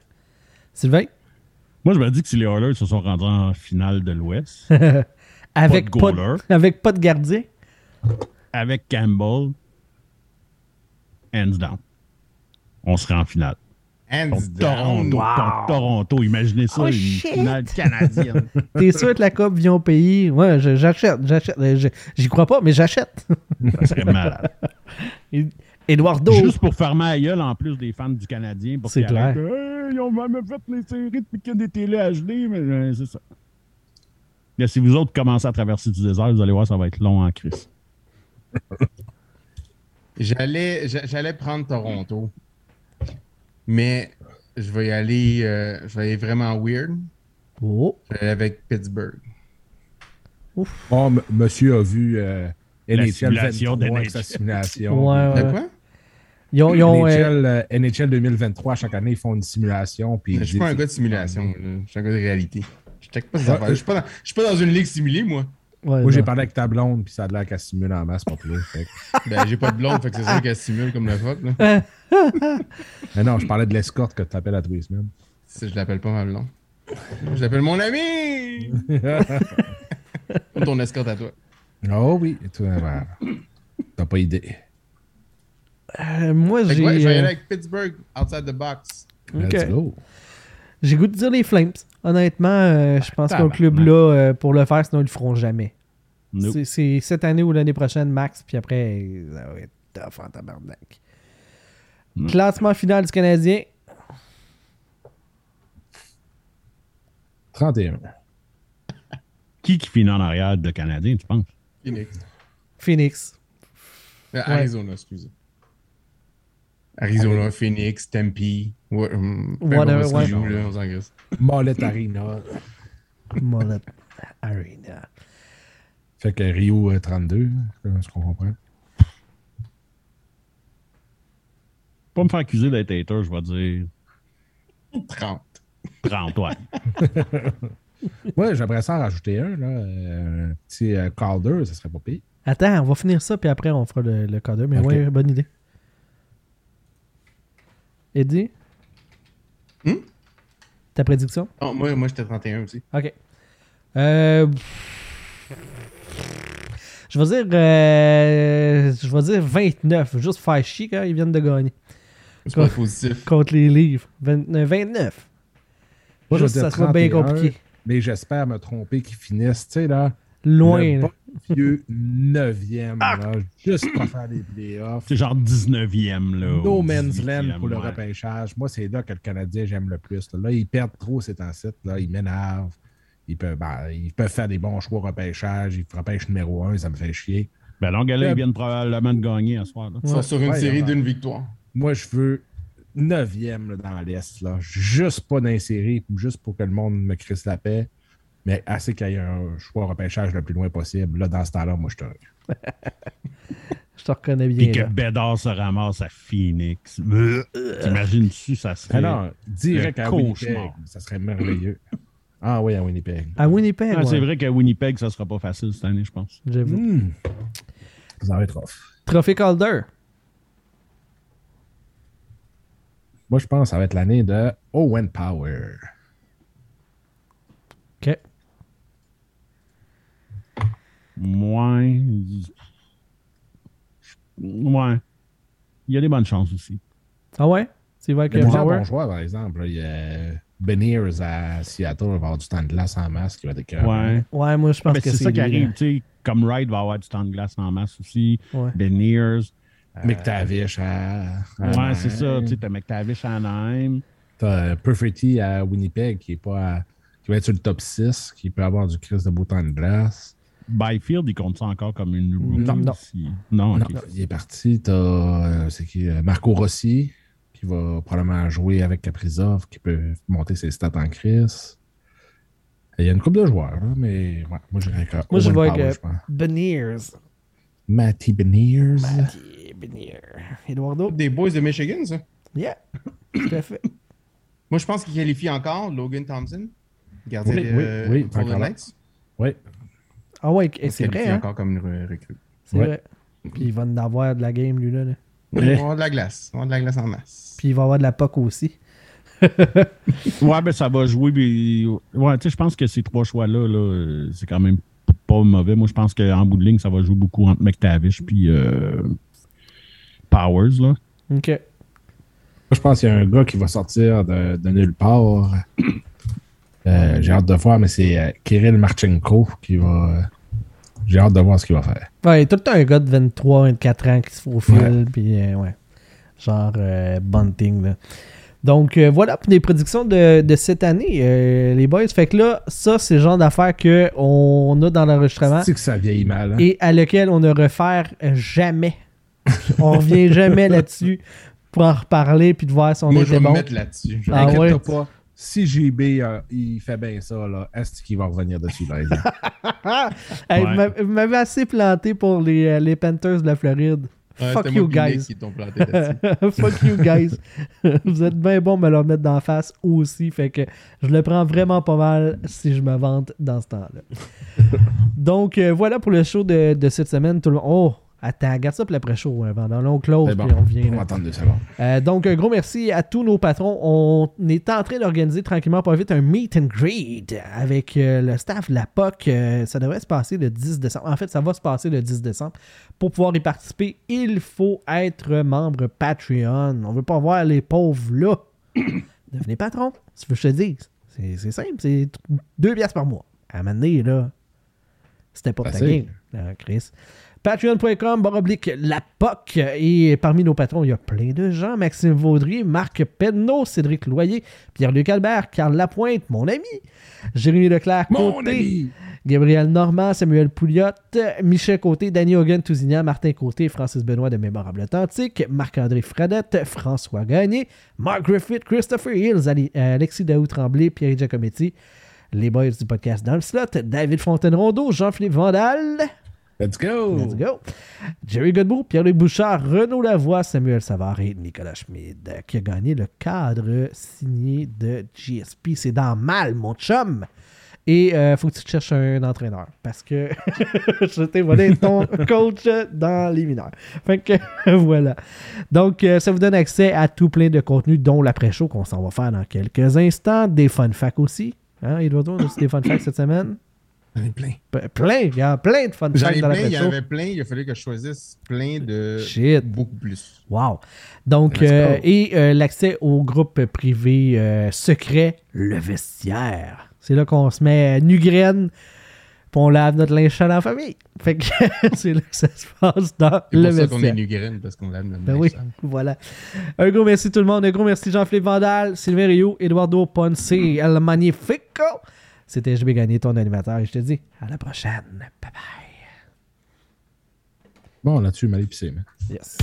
Sylvain? Moi, je me dis que si les Oilers se sont rendus en finale de l'Ouest, avec, de pas de, avec pas de gardien? avec Campbell, hands down, on serait en finale. Hands Contre down. Toronto, contre Toronto, imaginez ça, Oh, une shit! finale canadienne. T'es sûr que la coupe vient au pays? Ouais, je- j'achète, j'achète. Euh, je- J'y crois pas, mais j'achète. Ça serait malade. Eduardo. Juste pour faire ma gueule en plus des fans du Canadien. pour C'est clair. Hey, ils ont même fait les séries depuis qu'il y a des télé HD, mais euh, c'est ça. Mais si vous autres commencez à traverser du désert, vous allez voir, ça va être long en crise. J'allais, j'a- j'allais prendre Toronto, mais je vais y aller, euh, je vais aller vraiment weird. Oh. Je vais aller avec Pittsburgh. Ouf. Oh, m- monsieur a vu euh, La simulation 23 de simulation. Ouais, De ouais. quoi? Ils ont, ils ont, euh, NHL, euh, NHL 2023, chaque année, ils font une simulation. Puis Je suis pas un gars de simulation, je suis un gars de réalité. Je pas Ouais. Je suis pas, dans- je suis pas dans une ligue simulée, moi. ouais, Moi, j'ai parlé avec ta blonde, puis ça a l'air qu'elle simule en masse pour que- Ben, j'ai pas de blonde, fait que c'est sûr qu'elle simule comme le fuck, là. Mais non, je parlais de l'escorte que tu appelles à tous les semaines. Ça, je l'appelle pas ma blonde. Je l'appelle mon ami! Ou ton escorte à toi. Oh oui, ben, t'as pas idée. Euh, moi, j'ai. ouais, je vais y aller euh, avec Pittsburgh, outside the box. ok. Let's go. J'ai goût de dire les Flames. Honnêtement, euh, je pense qu'un Tabarnak. club là, euh, pour le faire, sinon ils le feront jamais. Nope. C'est- cette année ou l'année prochaine, max, puis après, ça va être tough en tabarnak. Mm. Classement final du Canadien. 31. Qui qui finit en arrière de Canadien, tu penses? Phoenix. Phoenix. Euh, Arizona, excusez. Arizona, Phoenix, Tempe. Ouais, peu Whatever, importe ce ouais. là. Mollet Arena. Mullet Arena. Fait que Rio euh, 32, c'est ce qu'on comprend? Pas me faire accuser d'être hater, je vais dire 30. 30, ouais. Ouais, j'aimerais ça en rajouter un, là. euh, Un petit euh, Calder, ça serait pas pire. Attends, on va finir ça, puis après, on fera le, le cadre. Mais ouais, bonne idée. Eddie? Hmm? Ta prédiction? Oh, moi, moi j'étais 31 aussi. OK. Euh, Je vais dire... euh, Je vais dire 29. Juste faire chier quand ils viennent de gagner. C'est pas positif. Contre les livres. 29. 29. Moi, je ça dire soit bien 31, compliqué. Mais j'espère me tromper qu'ils finissent, tu sais, là. Loin. le là. Vieux 9e, Ah! là, juste pour faire les playoffs. C'est genre 19e. Là, No man's 18e, land pour le ouais. repêchage. Moi, c'est là que le Canadien, j'aime le plus. Là, Là, ils perdent trop ces temps-ci. Là, ils m'énervent. Ils peuvent, ben, ils peuvent faire des bons choix au repêchage. Ils repêchent numéro 1, ça me fait chier. Ben, Longueuil, Ouais. ils viennent probablement de gagner ce soir. Là. Ça, sur une Ouais, série ouais. d'une victoire. Moi, je veux 9e là, dans l'Est. là. Juste pas d'insérer, juste pour que le monde me crisse la paix. Mais assez qu'il y ait un choix au repêchage le plus loin possible. Là, dans ce temps-là, moi, je te. Je te reconnais Puis bien. que là. Bédard se ramasse à Phoenix. Euh, T'imagines-tu, ça serait. Ah non, direct à cauchemar. Winnipeg. Ça serait merveilleux. Ah oui, à Winnipeg. À Winnipeg, Ah, C'est vrai qu'à Winnipeg, ça sera pas facile cette année, je pense. J'avoue. Ça va être off. Trophée Calder. Moi, je pense que ça va être l'année de Owen Power. OK. Il- Ouais. Il y a des bonnes chances aussi. Ah ouais? C'est vrai Il que y a joueurs, par exemple. là. Il y a Beniers à Seattle, il va avoir du temps de glace en masse qui va être écœurant. Ouais. Ouais, moi, je pense que c'est ça qui arrive, là. tu sais. Comme Wright va avoir du temps de glace en masse aussi. Ouais. Beniers. McTavish à. à Ouais, c'est ça. Tu sais, t'as McTavish à Anaheim. T'as euh, Perfetti à Winnipeg qui est pas à- qui va être sur le top 6, qui peut avoir du Chris de beau temps de glace. Byfield, il compte ça encore comme une rookie? Non. aussi. Non, il est parti. T'as euh, c'est qui euh, Marco Rossi qui va probablement jouer avec Kaprizov, qui peut monter ses stats en Chris. Il y a une couple de joueurs, là, mais ouais, moi je dirais que Moi, je vois pense. Beniers. Matty Beniers. Mathieu Beniers. Eduardo? Des boys de Michigan, ça? Yeah. Tout à fait. Moi, je pense qu'il qualifie encore Logan Thompson, gardien Oui, de oui, oui, pour encore les là. Knights. Oui. Ah ouais, et Il c'est vrai, hein? encore comme une re- recrue. C'est Ouais. vrai. Puis il va en avoir de la game, lui, là. là. On va avoir de la glace. On va avoir de la glace en masse. Puis il va avoir de la POC aussi. Ouais, ben ça va jouer. puis- Ouais, tu sais, je pense que ces trois choix-là, là, c'est quand même pas mauvais. Moi, je pense qu'en bout de ligne, ça va jouer beaucoup entre McTavish puis euh, Powers. Là. OK. Moi, je pense qu'il y a un gars qui va sortir de, de nulle part. Euh, J'ai hâte de voir, mais c'est euh, Kirill Marchenko qui va. J'ai hâte de voir ce qu'il va faire. Ouais, il est tout le temps un gars de 23, 24 ans qui se faufile, puis euh, ouais. Genre euh, bunting, là. Donc euh, voilà pour les prédictions de, de cette année, euh, les boys. Fait que là, ça, c'est le genre d'affaires qu'on a dans l'enregistrement C'est que ça vieillit mal. hein? et à lequel on ne refère jamais. on revient jamais là-dessus pour en reparler puis de voir si on Moi, je était vais me bon. mettre là-dessus. Je- Ah ouais? pas. Si JB euh, il fait bien ça, là, est-ce qu'il va revenir dessus, exemple? Hey, Ouais. vous m'avez- assez planté pour les, euh, les Panthers de la Floride. Ouais, Fuck you guys. planté. Fuck you guys. Vous êtes bien bon de me le mettre d'en face aussi. Fait que je le prends vraiment pas mal si je me vante dans ce temps-là. Donc euh, voilà pour le show de, de cette semaine. Tout le... Oh, attends, garde ça pour l'après-show hein, pendant long close, bon. puis on vient. On va attendre deux secondes. Euh, donc, un gros merci à tous nos patrons. On est en train d'organiser tranquillement, pas vite, un meet and greet avec euh, le staff de la POC. Euh, ça devrait se passer le 10 décembre. En fait, ça va se passer le 10 décembre. Pour pouvoir y participer, il faut être membre Patreon. On veut pas voir les pauvres là. Devenez patron, si tu veux que je te dise. C'est simple, c'est deux piastres par mois. À un moment donné, là, c'était pas ta game, là, Chris. Patreon.com, baroblique la POC. Et parmi nos patrons, il y a plein de gens. Maxime Vaudry, Marc Penneau, Cédric Loyer, Pierre-Luc Albert, Carl Lapointe, mon ami, Jérémy Leclerc, Mon Côté, ami! Gabriel Normand, Samuel Pouliot, Michel Côté, Danny Hogan Tousignan, Martin Côté, Francis Benoît de Mémorable Authentique, Marc-André Fradette, François Gagné, Mark Griffith, Christopher Hills, euh, Alexis Daou Tremblay, Pierre Giacometti, les boys du podcast dans le slot, David Fontaine-Rondeau, Jean-Philippe Vandal, Let's go! Let's go. Jerry Godbout, Pierre-Luc Bouchard, Renaud Lavoie, Samuel Savard et Nicolas Schmid, euh, qui a gagné le cadre signé de GSP. C'est dans Mal, mon chum. Et il faut que tu te cherches un entraîneur parce que je t'ai volé ton coach dans les mineurs. Fait que voilà. Donc, euh, ça vous donne accès à tout plein de contenu, dont l'après-show qu'on s'en va faire dans quelques instants. Des fun facts aussi. Hein, Eduardo, on a aussi des fun facts cette semaine? J'en ai plein. Pe- Plein, il y a plein de fun J'en ai plein, il y en avait plein. Il a fallu que je choisisse plein de. Shit. Beaucoup plus. Wow. Donc, euh, et euh, l'accès au groupe privé euh, secret, le vestiaire. C'est là qu'on se met nu graine, puis on lave notre linge sale en famille. Fait que c'est là que ça se passe dans C'est le pour ça qu'on est vestiaire. nu parce qu'on lave notre Ben linge oui, sale. voilà. Un gros merci tout le monde. Un gros merci Jean-Philippe Vandal, Sylvain Rio, Eduardo Ponce, El Magnifico. C'était JB Gagné, ton animateur. Et je te dis à la prochaine. Bye bye. Bon, là-dessus, mal épicé, mais. Yes.